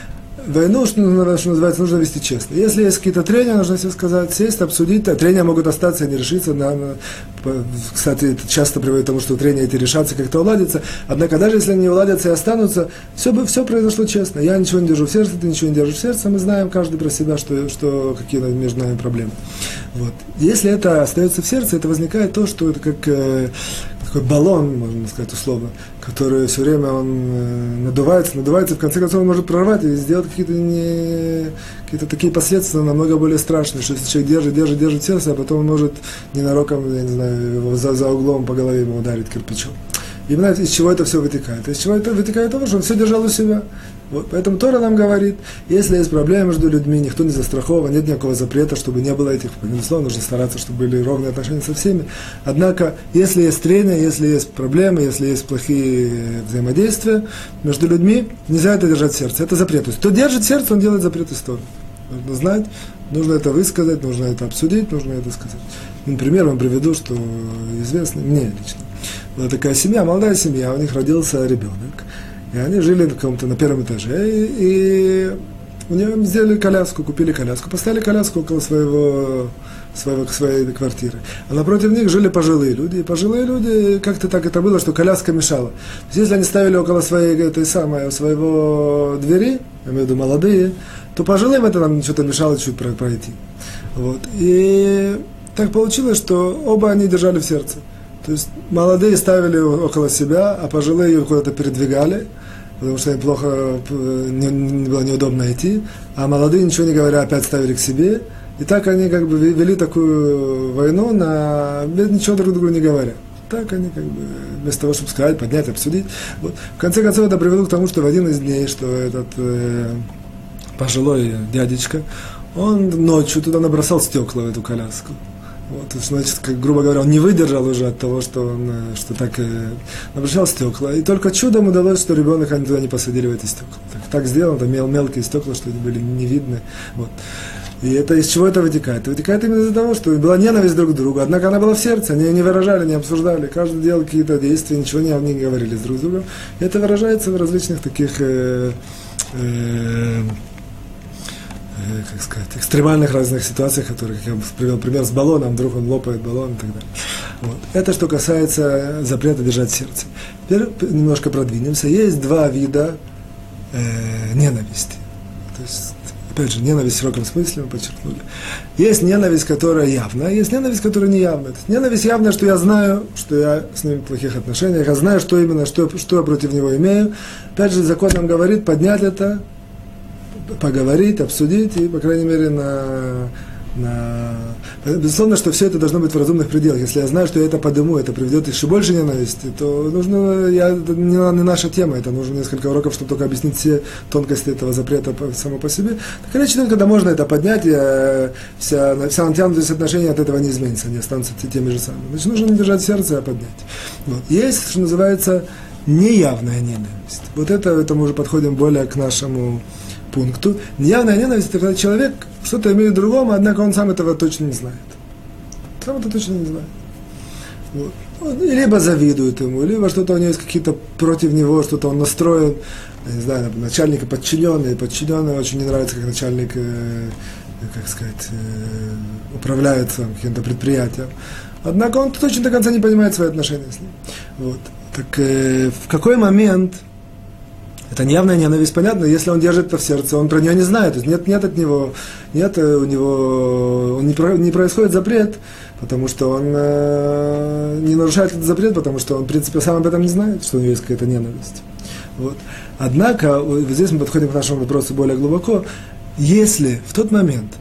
войну, что, что называется, нужно вести честно. Если есть какие-то трения, нужно все сказать, сесть, обсудить. А трения могут остаться и не решиться. На, кстати, это часто приводит к тому, что трения эти решатся, как-то уладятся. Однако даже если они уладятся и останутся, все, все произошло честно. Я ничего не держу в сердце, ты ничего не держишь в сердце. Мы знаем каждый про себя, что, что какие между нами проблемы. Вот. Если это остается в сердце, это возникает то, что это как, э, такой баллон, можно сказать условно, который все время он э, надувается, надувается, в конце концов он может прорвать и сделать какие-то, не, какие-то такие последствия намного более страшные, что если человек держит, держит, держит сердце, а потом он может ненароком, я не знаю, за, за углом по голове ему ударить кирпичом. Именно из чего это все вытекает? Из чего это вытекает того, что он все держал у себя. Вот, поэтому Тора нам говорит, если есть проблемы между людьми, никто не застрахован, нет никакого запрета, чтобы не было этих, безусловно, нужно стараться, чтобы были ровные отношения со всеми. Однако, если есть трения, если есть проблемы, если есть плохие взаимодействия между людьми, нельзя это держать в сердце. Это запрет. То есть, кто держит сердце, он делает запрет из Торы. Нужно знать, нужно это высказать, нужно это обсудить, нужно это сказать. Например, вам приведу, что известно мне лично. Была такая семья, молодая семья, у них родился ребенок. И они жили на каком-то на первом этаже, и, и у нее сделали коляску, купили коляску, поставили коляску около своего, своего, своей квартиры. А напротив них жили пожилые люди. И пожилые люди, как-то так это было, что коляска мешала. То есть, если они ставили около своей, этой самой, своего двери, я имею в виду молодые, то пожилым это нам что-то мешало чуть пройти. Вот. И так получилось, что оба они держали в сердце. То есть молодые ставили около себя, а пожилые ее куда-то передвигали, потому что им плохо не, не было неудобно идти, а молодые, ничего не говоря, опять ставили к себе. И так они как бы вели такую войну, на, ничего друг другу не говоря. Так они как бы, вместо того, чтобы сказать, поднять, обсудить. Вот. В конце концов, это привело к тому, что в один из дней, что этот э, пожилой дядечка, он ночью туда набросал стекла в эту коляску. Вот, значит, как, грубо говоря, он не выдержал уже от того, что он э, что так э, набросал стекла. И только чудом удалось, что ребенок они туда не посадили в эти стекла. Так, так сделано, там мел, мелкие стекла, что они были не видны. Вот. И это из чего это вытекает? Вытекает именно из-за того, что была ненависть друг к другу, однако она была в сердце, они не выражали, не обсуждали, каждый делал какие-то действия, ничего не, не говорили друг с другом. И это выражается в различных таких э, э, как сказать, экстремальных разных ситуациях, которые, как я привел пример с баллоном, вдруг он лопает баллон и так далее. Вот. Это что касается запрета держать сердце. Теперь немножко продвинемся. Есть два вида э, ненависти. То есть, опять же, ненависть в широком смысле мы подчеркнули. Есть ненависть, которая явная, есть ненависть, которая не явная. Ненависть явная, что я знаю, что я с ним в плохих отношениях, я знаю, что именно, что, что я против него имею. Опять же, закон нам говорит поднять это, поговорить, обсудить и, по крайней мере, на, на... Безусловно, что все это должно быть в разумных пределах. Если я знаю, что я это подыму, это приведет еще больше ненависти, то нужно, я, это не, не наша тема, это нужно несколько уроков, чтобы только объяснить все тонкости этого запрета само по себе. Так иначе, когда можно это поднять, я, вся, вся натянутость отношений от этого не изменится, они останутся теми же самыми. Значит, нужно не держать сердце, а поднять. Вот. Есть, что называется, неявная ненависть. Вот это, это мы уже подходим более к нашему пункту. Неявная ненависть – это когда человек что-то имеет другому, однако он сам этого точно не знает. Сам это точно не знает. Вот. Либо завидует ему, либо что-то у него есть какие-то против него, что-то он настроен, я не знаю, начальника подчиненный, подчиненный очень не нравится, как начальник, э, как сказать, э, управляет каким-то предприятием. Однако он точно до конца не понимает свои отношения с ним. Вот. Так э, в какой момент это явная ненависть, понятно, если он держит это в сердце, он про нее не знает, то есть нет, нет от него, нет э, у него, он не, про, не происходит запрет, потому что он э, не нарушает этот запрет, потому что он, в принципе, сам об этом не знает, что у него есть какая-то ненависть. Вот. Однако, вот здесь мы подходим к нашему вопросу более глубоко, если в тот момент,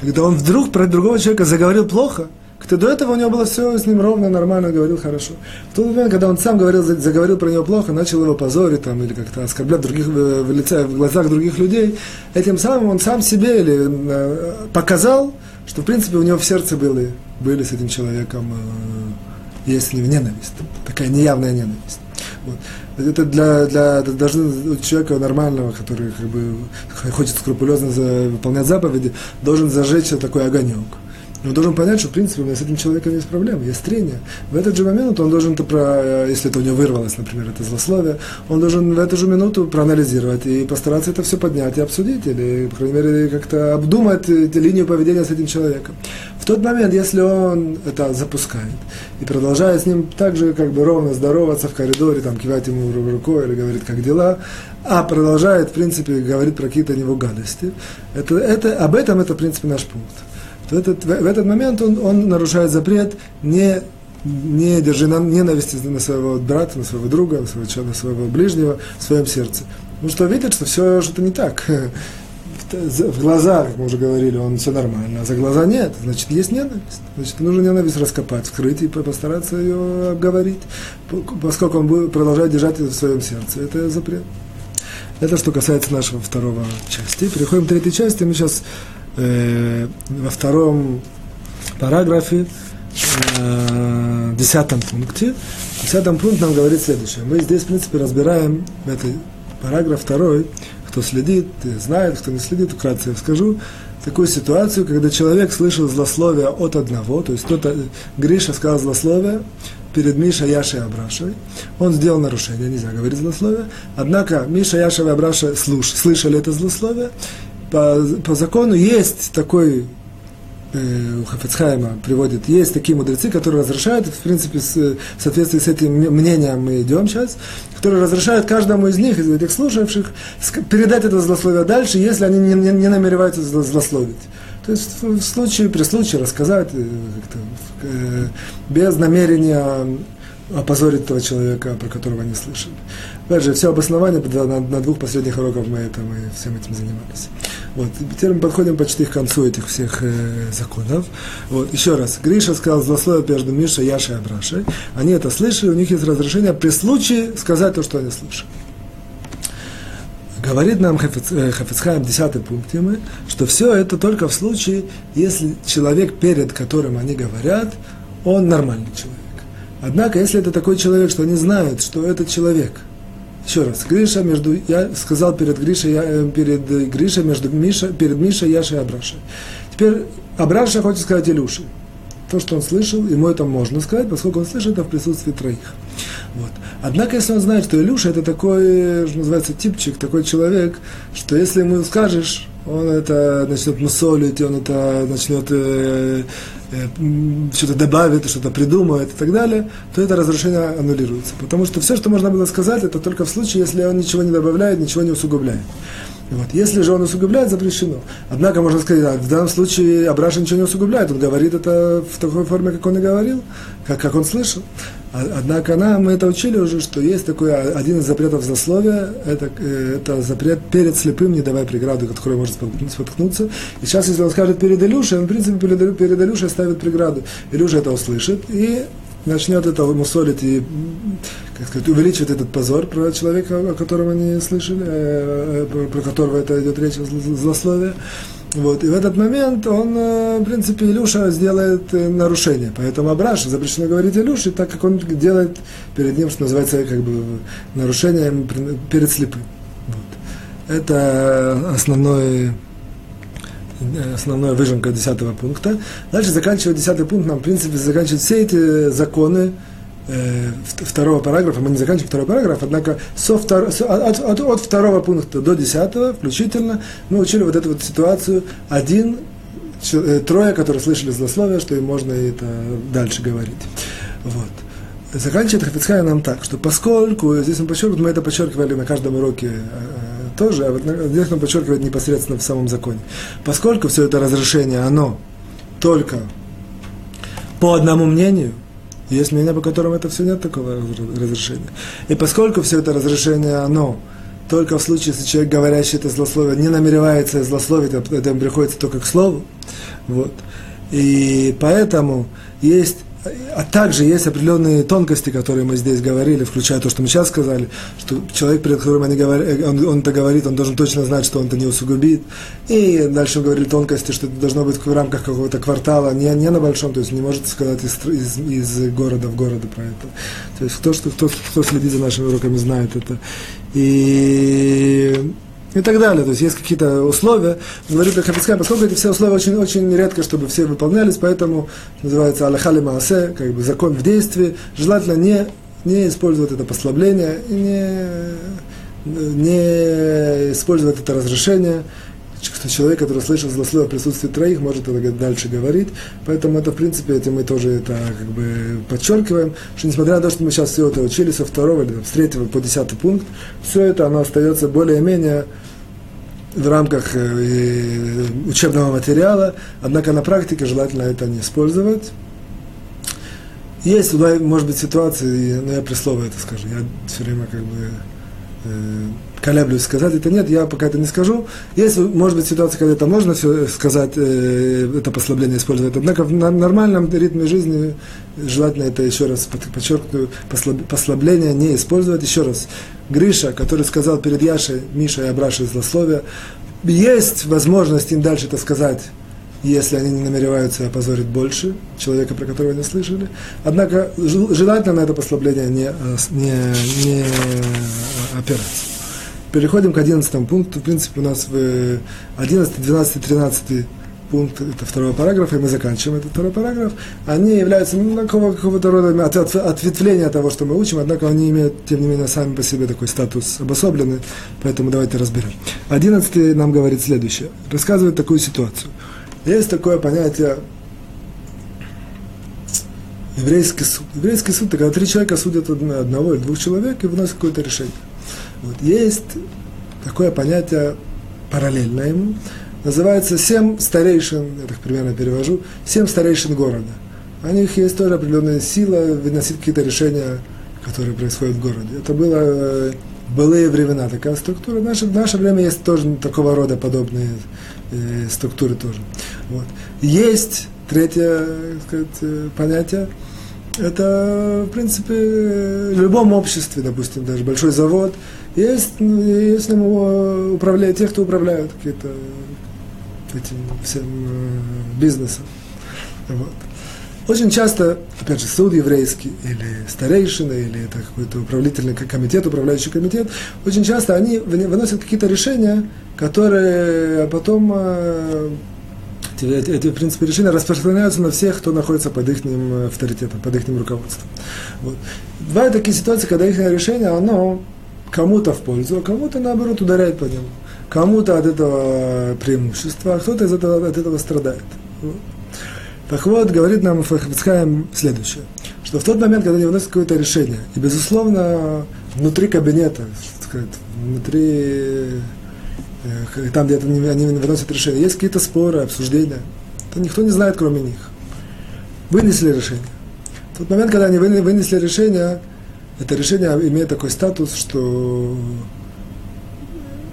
когда он вдруг про другого человека заговорил плохо – кто до этого у него было все с ним ровно, нормально, говорил хорошо. В тот момент, когда он сам говорил, заговорил про него плохо, начал его позорить там, или как-то оскорблять других, в, в, лице, в глазах других людей, этим самым он сам себе или, э, показал, что в принципе у него в сердце были, были с этим человеком, э, есть с ним ненависть, такая неявная ненависть. Вот. Это для, для это должны человека нормального, который как бы хочет скрупулезно за, выполнять заповеди, должен зажечь такой огонек он должен понять, что, в принципе, у меня с этим человеком есть проблемы, есть трение. В этот же момент он должен, это про, если это у него вырвалось, например, это злословие, он должен в эту же минуту проанализировать и постараться это все поднять и обсудить, или, по крайней мере, как-то обдумать линию поведения с этим человеком. В тот момент, если он это запускает и продолжает с ним так же как бы ровно здороваться в коридоре, там, кивать ему рукой или говорит, как дела, а продолжает, в принципе, говорить про какие-то него гадости, это, это, об этом это, в принципе, наш пункт в этот, в этот момент он, он нарушает запрет не, не держи ненависти на своего брата, на своего друга, на своего, на своего ближнего в своем сердце. Ну что видит, что все что-то не так. В глаза, как мы уже говорили, он все нормально, а за глаза нет, значит, есть ненависть. Значит, нужно ненависть раскопать, вскрыть и постараться ее обговорить, поскольку он будет продолжать держать это в своем сердце. Это запрет. Это что касается нашего второго части. Переходим к третьей части. Мы сейчас э, во втором параграфе, э, десятом пункте. В десятом пункте нам говорит следующее. Мы здесь, в принципе, разбираем этот параграф второй, кто следит, знает, кто не следит, вкратце я скажу, такую ситуацию, когда человек слышал злословие от одного, то есть кто-то, Гриша сказал злословие перед Мишей, Яшей и он сделал нарушение, нельзя говорить злословие, однако Миша, Яша и Абраша слуш, слышали это злословие, по, по закону есть такой э, у Хафецхайма приводит, есть такие мудрецы, которые разрешают, в принципе, с, в соответствии с этим мнением мы идем сейчас, которые разрешают каждому из них, из этих слушавших, передать это злословие дальше, если они не, не, не намереваются злословить. То есть в случае, при случае рассказать э, э, без намерения опозорить того человека, про которого они слышали. Опять же, все обоснование на, на двух последних уроках мы, это, мы всем этим занимались. Вот. Теперь мы подходим почти к концу этих всех э, законов. Вот. Еще раз. Гриша сказал злословие между Мишей, Яшей и Абрашей. Они это слышали, у них есть разрешение при случае сказать то, что они слышали. Говорит нам Хафицхайм в 10 пункте мы, что все это только в случае, если человек, перед которым они говорят, он нормальный человек. Однако, если это такой человек, что они знают, что этот человек – еще раз, Гриша между, я сказал перед Гришей, я, э, перед Гришей, между Миша, перед Мишей, Яшей и Абрашей. Теперь Абраша хочет сказать Илюше. То, что он слышал, ему это можно сказать, поскольку он слышит это в присутствии троих. Вот. Однако, если он знает, что Илюша это такой, что называется, типчик, такой человек, что если ему скажешь, он это начнет мусолить, он это начнет э, э, что-то добавит, что-то придумает и так далее, то это разрушение аннулируется. Потому что все, что можно было сказать, это только в случае, если он ничего не добавляет, ничего не усугубляет. Вот. Если же он усугубляет, запрещено. Однако можно сказать, да, в данном случае Абраша ничего не усугубляет, он говорит это в такой форме, как он и говорил, как, как он слышал. А, однако нам мы это учили уже, что есть такой один из запретов злословия, это, э, это запрет перед слепым не давай преграду, которой может споткнуться. И сейчас, если он скажет перед Илюшей, он, в принципе, перед, перед Илюшей ставит преграду. Илюша это услышит, и начнет это мусолить и как сказать, увеличивать этот позор про человека, о котором они слышали, э, про, про которого это идет речь, злословие. Вот. И в этот момент он, э, в принципе, Илюша сделает э, нарушение. Поэтому Абраш запрещено говорить Илюше, так как он делает перед ним, что называется, как бы нарушением перед слепым. Вот. Это основной основная выжимка десятого пункта. Дальше заканчивает десятый пункт, нам, в принципе, заканчивает все эти законы э, второго параграфа, мы не заканчиваем второй параграф, однако со втор, от, от, от второго пункта до десятого включительно мы учили вот эту вот ситуацию один, э, трое, которые слышали злословие, что им можно это дальше говорить. Вот. Заканчивает Хафицхая нам так, что поскольку, здесь он подчеркивает, мы это подчеркивали на каждом уроке э, тоже, а вот здесь он подчеркивает непосредственно в самом законе. Поскольку все это разрешение, оно только по одному мнению, есть мнение, по которому это все нет такого разрешения. И поскольку все это разрешение, оно только в случае, если человек, говорящий это злословие, не намеревается злословить, это приходится только к слову, вот. И поэтому есть а также есть определенные тонкости, которые мы здесь говорили, включая то, что мы сейчас сказали, что человек, перед которым они говорят, он, он это говорит, он должен точно знать, что он это не усугубит. И дальше мы говорили тонкости, что это должно быть в рамках какого-то квартала, не, не на большом, то есть не может сказать из, из, из города в города про это. То есть кто, кто, кто следит за нашими уроками, знает это. И и так далее. То есть есть какие-то условия. Говорит Хафицкай, поскольку эти все условия очень, очень редко, чтобы все выполнялись, поэтому называется Аллахали Маасе, как бы закон в действии. Желательно не, не использовать это послабление, не, не использовать это разрешение что человек, который слышал злословие в присутствии троих, может это дальше говорить. Поэтому это, в принципе, этим мы тоже это как бы подчеркиваем, что несмотря на то, что мы сейчас все это учили со второго или с третьего по десятый пункт, все это оно остается более-менее в рамках э, учебного материала, однако на практике желательно это не использовать. Есть, может быть, ситуации, но я при слове это скажу, я все время как бы колеблюсь, сказать это нет, я пока это не скажу. Есть, может быть, ситуация, когда это можно все сказать, э, это послабление использовать. Однако в нормальном ритме жизни желательно это еще раз подчеркну, послабление не использовать. Еще раз, Гриша, который сказал перед Яшей, Мишей и Абрашей злословие, есть возможность им дальше это сказать, если они не намереваются опозорить больше человека, про которого они слышали. Однако желательно на это послабление не, э, не, не опираться. Переходим к 11 пункту. В принципе, у нас в 11, 12, 13 пункт, это второй параграф, и мы заканчиваем этот второй параграф, они являются ну, какого, какого-то рода от, от, ответвления того, что мы учим, однако они имеют, тем не менее, сами по себе такой статус обособленный, поэтому давайте разберем. Одиннадцатый нам говорит следующее, рассказывает такую ситуацию. Есть такое понятие еврейский суд. Еврейский суд, это когда три человека судят одного или двух человек и выносят какое-то решение. Вот. Есть такое понятие параллельно ему, называется семь старейшин, я так примерно перевожу, семь старейшин города. У них есть тоже определенная сила выносить какие-то решения, которые происходят в городе. Это было э, в былые времена такая структура. В наше, в наше время есть тоже такого рода подобные э, структуры тоже. Вот. Есть третье сказать, э, понятие – это, в принципе, в любом обществе, допустим, даже большой завод, есть, если ему управляют те, кто управляют какие-то этим всем э, бизнесом. Вот. Очень часто, опять же, суд еврейский, или старейшина, или это какой-то управлительный комитет, управляющий комитет, очень часто они выносят какие-то решения, которые потом э, эти, принципе, решения распространяются на всех, кто находится под их э, авторитетом, под их руководством. Вот. Бывают такие ситуации, когда их решение, оно кому-то в пользу, а кому-то, наоборот, ударяет по нему. кому-то от этого преимущества, а кто-то из этого, от этого страдает. Так вот, говорит нам Фахвицхайм следующее, что в тот момент, когда они выносят какое-то решение, и, безусловно, внутри кабинета, сказать, внутри, там, где это они выносят решение, есть какие-то споры, обсуждения, то никто не знает, кроме них. Вынесли решение. В тот момент, когда они вынесли решение, это решение имеет такой статус, что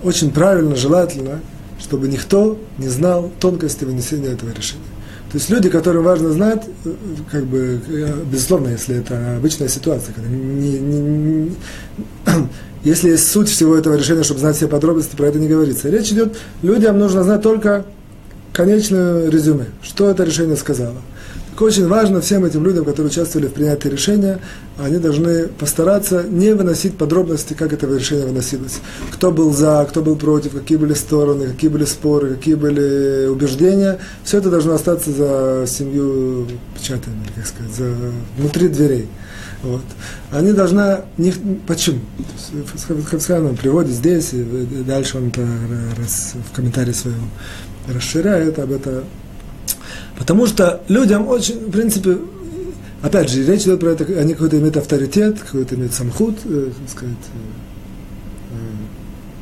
очень правильно, желательно, чтобы никто не знал тонкости вынесения этого решения. То есть люди, которым важно знать, э, как бы, э, безусловно, если это обычная ситуация, когда не, не, не, если есть суть всего этого решения, чтобы знать все подробности, про это не говорится. Речь идет, людям нужно знать только конечное резюме, что это решение сказало. Очень важно всем этим людям, которые участвовали в принятии решения, они должны постараться не выносить подробности, как это решение выносилось. Кто был за, кто был против, какие были стороны, какие были споры, какие были убеждения. Все это должно остаться за семью печатами, как сказать, за, внутри дверей. Вот. Они должны... Не, почему? Хабсхан он приводит здесь, и дальше он это в комментарии своем расширяет об этом Потому что людям очень, в принципе, опять же, речь идет про это, они какой-то имеют авторитет, какой-то имеют самхут, э, так сказать, э, э,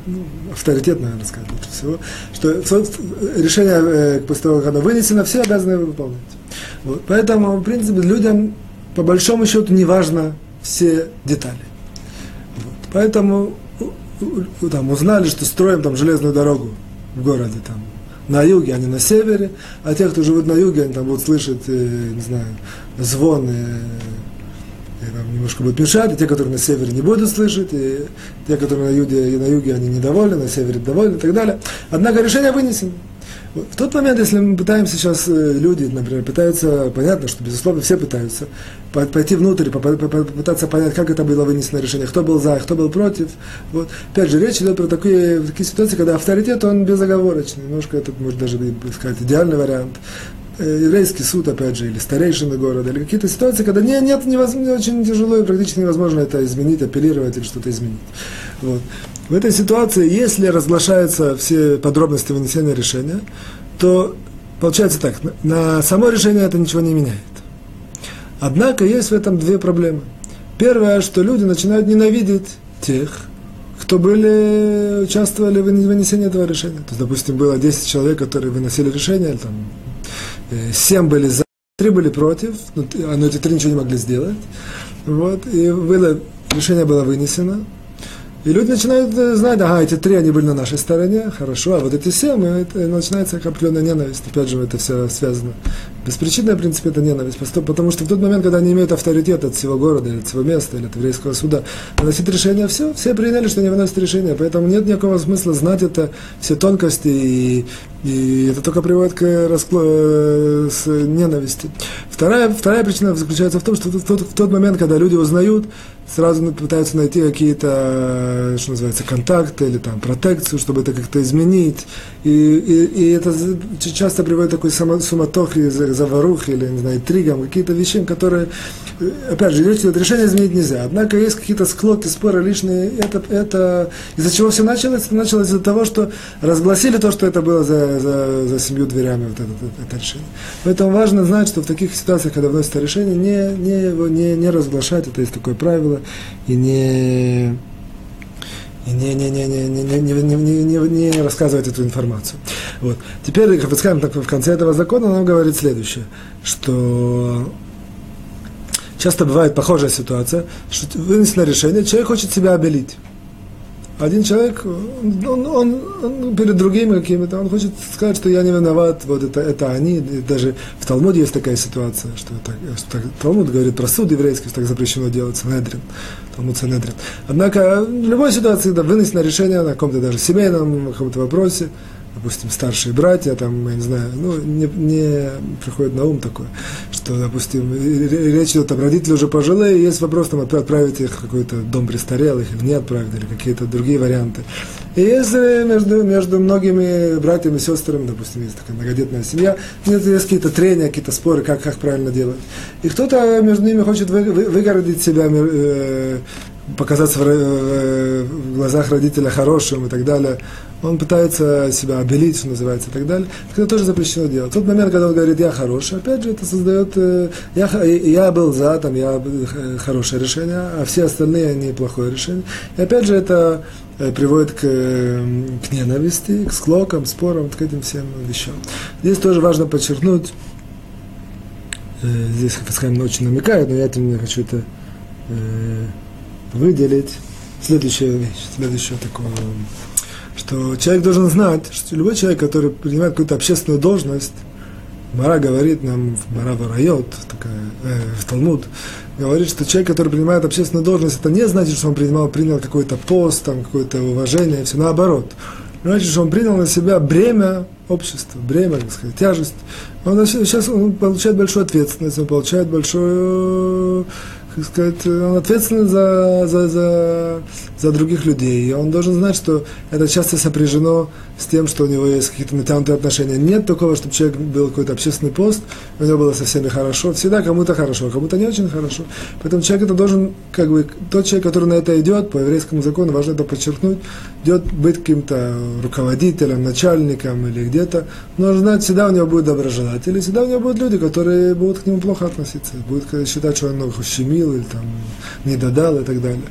ну, авторитет, наверное, сказать лучше всего, что решение, э, после того, как оно вынесено, все обязаны выполнять. Вот. Поэтому, в принципе, людям, по большому счету, не важно все детали. Вот. Поэтому там, узнали, что строим там железную дорогу в городе, там, на юге, а не на севере, а те, кто живут на юге, они там будут слышать, э, не знаю, звон, и, и там немножко будут мешать, и те, которые на севере не будут слышать, и те, которые на юге, и на юге они недовольны, на севере довольны и так далее. Однако решение вынесено. В тот момент, если мы пытаемся сейчас, э, люди, например, пытаются, понятно, что, безусловно, все пытаются пойти внутрь, попытаться понять, как это было вынесено решение, кто был за, кто был против. Вот. Опять же, речь идет про такие, такие ситуации, когда авторитет, он безоговорочный. Немножко это, может, даже сказать, идеальный вариант э, еврейский суд, опять же, или старейшины города, или какие-то ситуации, когда не, нет, невозможно, очень тяжело и практически невозможно это изменить, апеллировать или что-то изменить. Вот. В этой ситуации, если разглашаются все подробности вынесения решения, то получается так, на само решение это ничего не меняет. Однако есть в этом две проблемы. Первое, что люди начинают ненавидеть тех, кто были, участвовали в вынесении этого решения. То есть, допустим, было 10 человек, которые выносили решение, там, 7 э, были за, 3 были против, но эти три ничего не могли сделать. Вот, и было, решение было вынесено, и люди начинают э, знать, ага, эти три, они были на нашей стороне, хорошо, а вот эти семь, это, начинается определенная ненависть. Опять же, это все связано. Беспричинная, в принципе, это ненависть. Потому что в тот момент, когда они имеют авторитет от всего города, или от всего места, или от еврейского суда, выносить решение, все, все приняли, что они выносят решение. Поэтому нет никакого смысла знать это, все тонкости, и, и это только приводит к раскло... Э, с ненависти. Вторая, вторая причина заключается в том, что в тот, в тот момент, когда люди узнают, сразу пытаются найти какие-то, что называется, контакты или там протекцию, чтобы это как-то изменить. И, и, и это часто приводит к такой суматохе, заварухе или, не знаю, тригам, какие-то вещи, которые, э, опять же, идет, решение изменить нельзя. Однако есть какие-то склоки, споры лишние. Это, это из-за чего все началось? Началось из-за того, что разгласили то, что это было за, за, за семью дверями, вот это, это, это решение. Поэтому важно знать, что в таких ситуациях, когда вносится решение, не, не, его не, не разглашать, это есть такое правило, и не и не, не, не, не, не, не, не, не, не, не рассказывать эту информацию. Вот. Теперь Хафицхайм в конце этого закона нам говорит следующее, что часто бывает похожая ситуация, что вынесено решение, человек хочет себя обелить один человек, он, он, он перед другими какими-то, он хочет сказать, что я не виноват, вот это, это они. И даже в Талмуде есть такая ситуация, что, так, что так, Талмуд говорит про суд еврейский, что так запрещено делать, Санедрин, Талмуд Санедрин. Однако в любой ситуации, когда вынесено решение на каком-то даже семейном каком-то вопросе, допустим, старшие братья, там, я не знаю, ну, не, не приходит на ум такое, что, допустим, речь идет о родителе уже пожилые, есть вопрос там отправить их в какой-то дом престарелых или не отправить, или какие-то другие варианты. И есть между, между многими братьями и сестрами, допустим, есть такая многодетная семья, есть какие-то трения, какие-то споры, как, как правильно делать. И кто-то между ними хочет вы, вы, выгородить себя, э, показаться в, в глазах родителя хорошим и так далее. Он пытается себя обелить, что называется, и так далее. Это тоже запрещено делать. В тот момент, когда он говорит, я хороший, опять же, это создает, э, я, я был за, там, я хорошее решение, а все остальные, они плохое решение. И опять же, это э, приводит к, к ненависти, к склокам, спорам, к этим всем вещам. Здесь тоже важно подчеркнуть, э, здесь Хафицхайм очень намекает, но я этим не хочу это выделить следующая вещь, следующая такое, что человек должен знать, что любой человек, который принимает какую-то общественную должность, Мара говорит нам, Мара Варайот, такая, э, в Талмуд, говорит, что человек, который принимает общественную должность, это не значит, что он принимал, принял какой-то пост, там, какое-то уважение, все наоборот. Значит, что он принял на себя бремя общества, бремя, так сказать, тяжесть. Он сейчас он получает большую ответственность, он получает большую как сказать, он ответственен за, за, за, за других людей. И он должен знать, что это часто сопряжено с тем, что у него есть какие-то натянутые отношения. Нет такого, чтобы человек был какой-то общественный пост, у него было со всеми хорошо. Всегда кому-то хорошо, а кому-то не очень хорошо. Поэтому человек это должен, как бы, тот человек, который на это идет, по еврейскому закону, важно это подчеркнуть, идет быть каким-то руководителем, начальником или где-то, нужно знать, всегда у него будет доброжелатели, всегда у него будут люди, которые будут к нему плохо относиться, будут считать, что он их ущемил, или там не додал и так далее.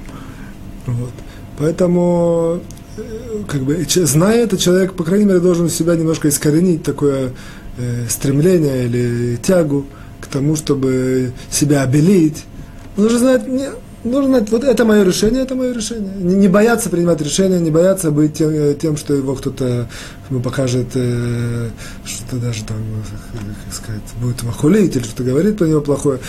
Вот. Поэтому, э, как бы, зная это, человек, по крайней мере, должен себя немножко искоренить такое э, стремление или тягу к тому, чтобы себя обелить. Он должен знать, не, нужно, вот это мое решение, это мое решение. Не, не бояться принимать решения, не бояться быть тем, э, тем что его кто-то ему покажет, э, что даже там, как сказать, будет его хулить или что-то говорит про него плохое.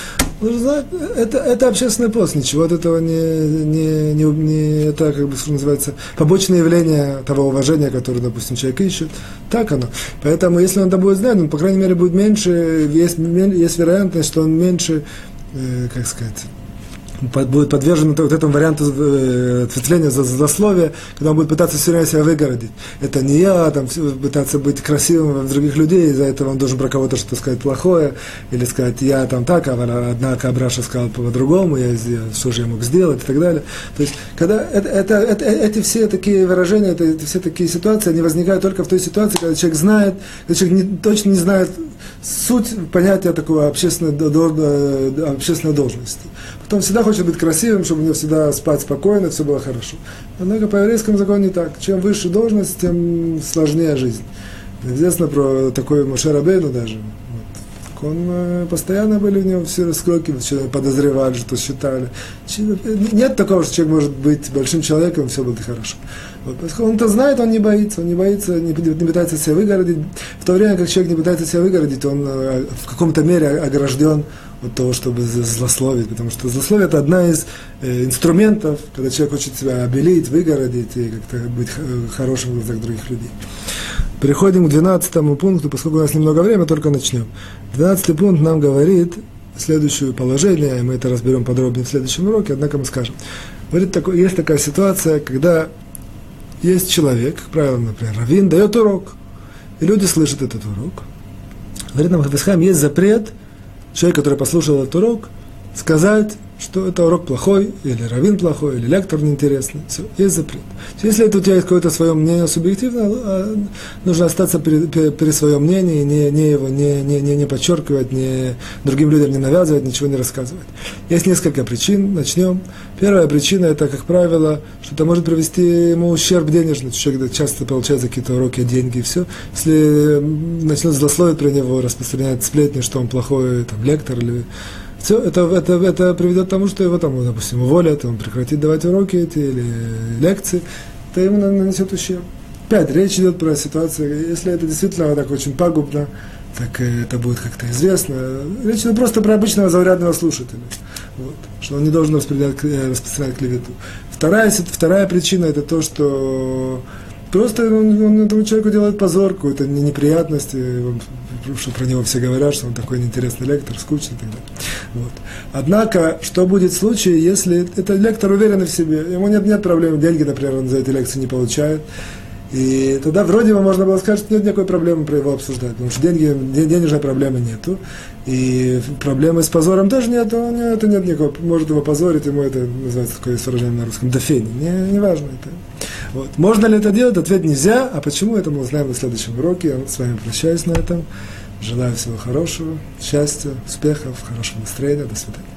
Нужно знать, это, это общественный пост, ничего от этого не, не, не, не это, как бы, что называется, побочное явление того уважения, которое, допустим, человек ищет. Так оно. Поэтому, если он это будет знать, он, по крайней мере, будет меньше, есть, есть вероятность, что он меньше, э, как сказать, будет подвержен вот этому варианту э, ответвления за злословие, когда он будет пытаться все время себя выгородить. Это не я, там, пытаться быть красивым в других людей, из-за этого он должен про кого-то что-то сказать плохое, или сказать, я там так, а однако Абраша сказал по-другому, я, что же я мог сделать и так далее. То есть, когда это, это, это, эти все такие выражения, это, это все такие ситуации, они возникают только в той ситуации, когда человек знает, когда человек не, точно не знает суть понятия такого общественной, общественной должности. Потом всегда хочет быть красивым, чтобы у него всегда спать спокойно, все было хорошо. Однако по еврейскому закону не так. Чем выше должность, тем сложнее жизнь. Известно про такой Мошерабейну даже. Вот. Он э, постоянно были у него все раскроки, подозревали, что считали. Нет такого, что человек может быть большим человеком, все будет хорошо. Вот. Он это знает, он не боится, он не боится, не, не пытается себя выгородить. В то время, как человек не пытается себя выгородить, он э, в каком-то мере огражден от того, чтобы злословить, потому что злословие – это одна из э, инструментов, когда человек хочет себя обелить, выгородить и как-то быть хорошим в глазах других людей. Переходим к 12 пункту, поскольку у нас немного времени, только начнем. 12 пункт нам говорит следующее положение, и мы это разберем подробнее в следующем уроке, однако мы скажем. Говорит, такой, есть такая ситуация, когда есть человек, как правило, например, Равин, дает урок, и люди слышат этот урок. Говорит нам Хафисхайм, есть запрет – человек, который послушал этот урок, сказать, что это урок плохой, или равин плохой, или лектор неинтересный. Все, есть запрет. Если это у тебя есть какое-то свое мнение субъективное, а, нужно остаться при, при, при своем мнении, не, не его не, не, не, не подчеркивать, не, другим людям не навязывать, ничего не рассказывать. Есть несколько причин, начнем. Первая причина, это, как правило, что это может привести ему ущерб денежный. Человек часто получает за какие-то уроки деньги и все. Если начнет злословить про него, распространять сплетни, что он плохой там, лектор или все, это, это, это приведет к тому, что его там, допустим, уволят, он прекратит давать уроки эти или лекции, это ему нанесет ущерб. Опять, речь идет про ситуацию, если это действительно так очень пагубно, так это будет как-то известно. Речь идет просто про обычного заурядного слушателя, вот, что он не должен распространять, распространять клевету. Вторая, вторая причина это то, что Просто он, он этому человеку делает позор, какую-то неприятность, что про него все говорят, что он такой неинтересный лектор, скучный и так далее. Вот. Однако, что будет в случае, если этот лектор уверен в себе, ему нет, нет проблем, деньги, например, он за эти лекции не получает, И тогда вроде бы можно было сказать, что нет никакой проблемы про его обсуждать, потому что деньги, денежной проблемы нету, и проблемы с позором тоже нету, это нет никакого, может его позорить, ему это называется такое выражение на русском, дофени, не, не важно это. Вот. Можно ли это делать? Ответ нельзя, а почему это мы узнаем на следующем уроке, я с вами прощаюсь на этом, желаю всего хорошего, счастья, успехов, хорошего настроения, до свидания.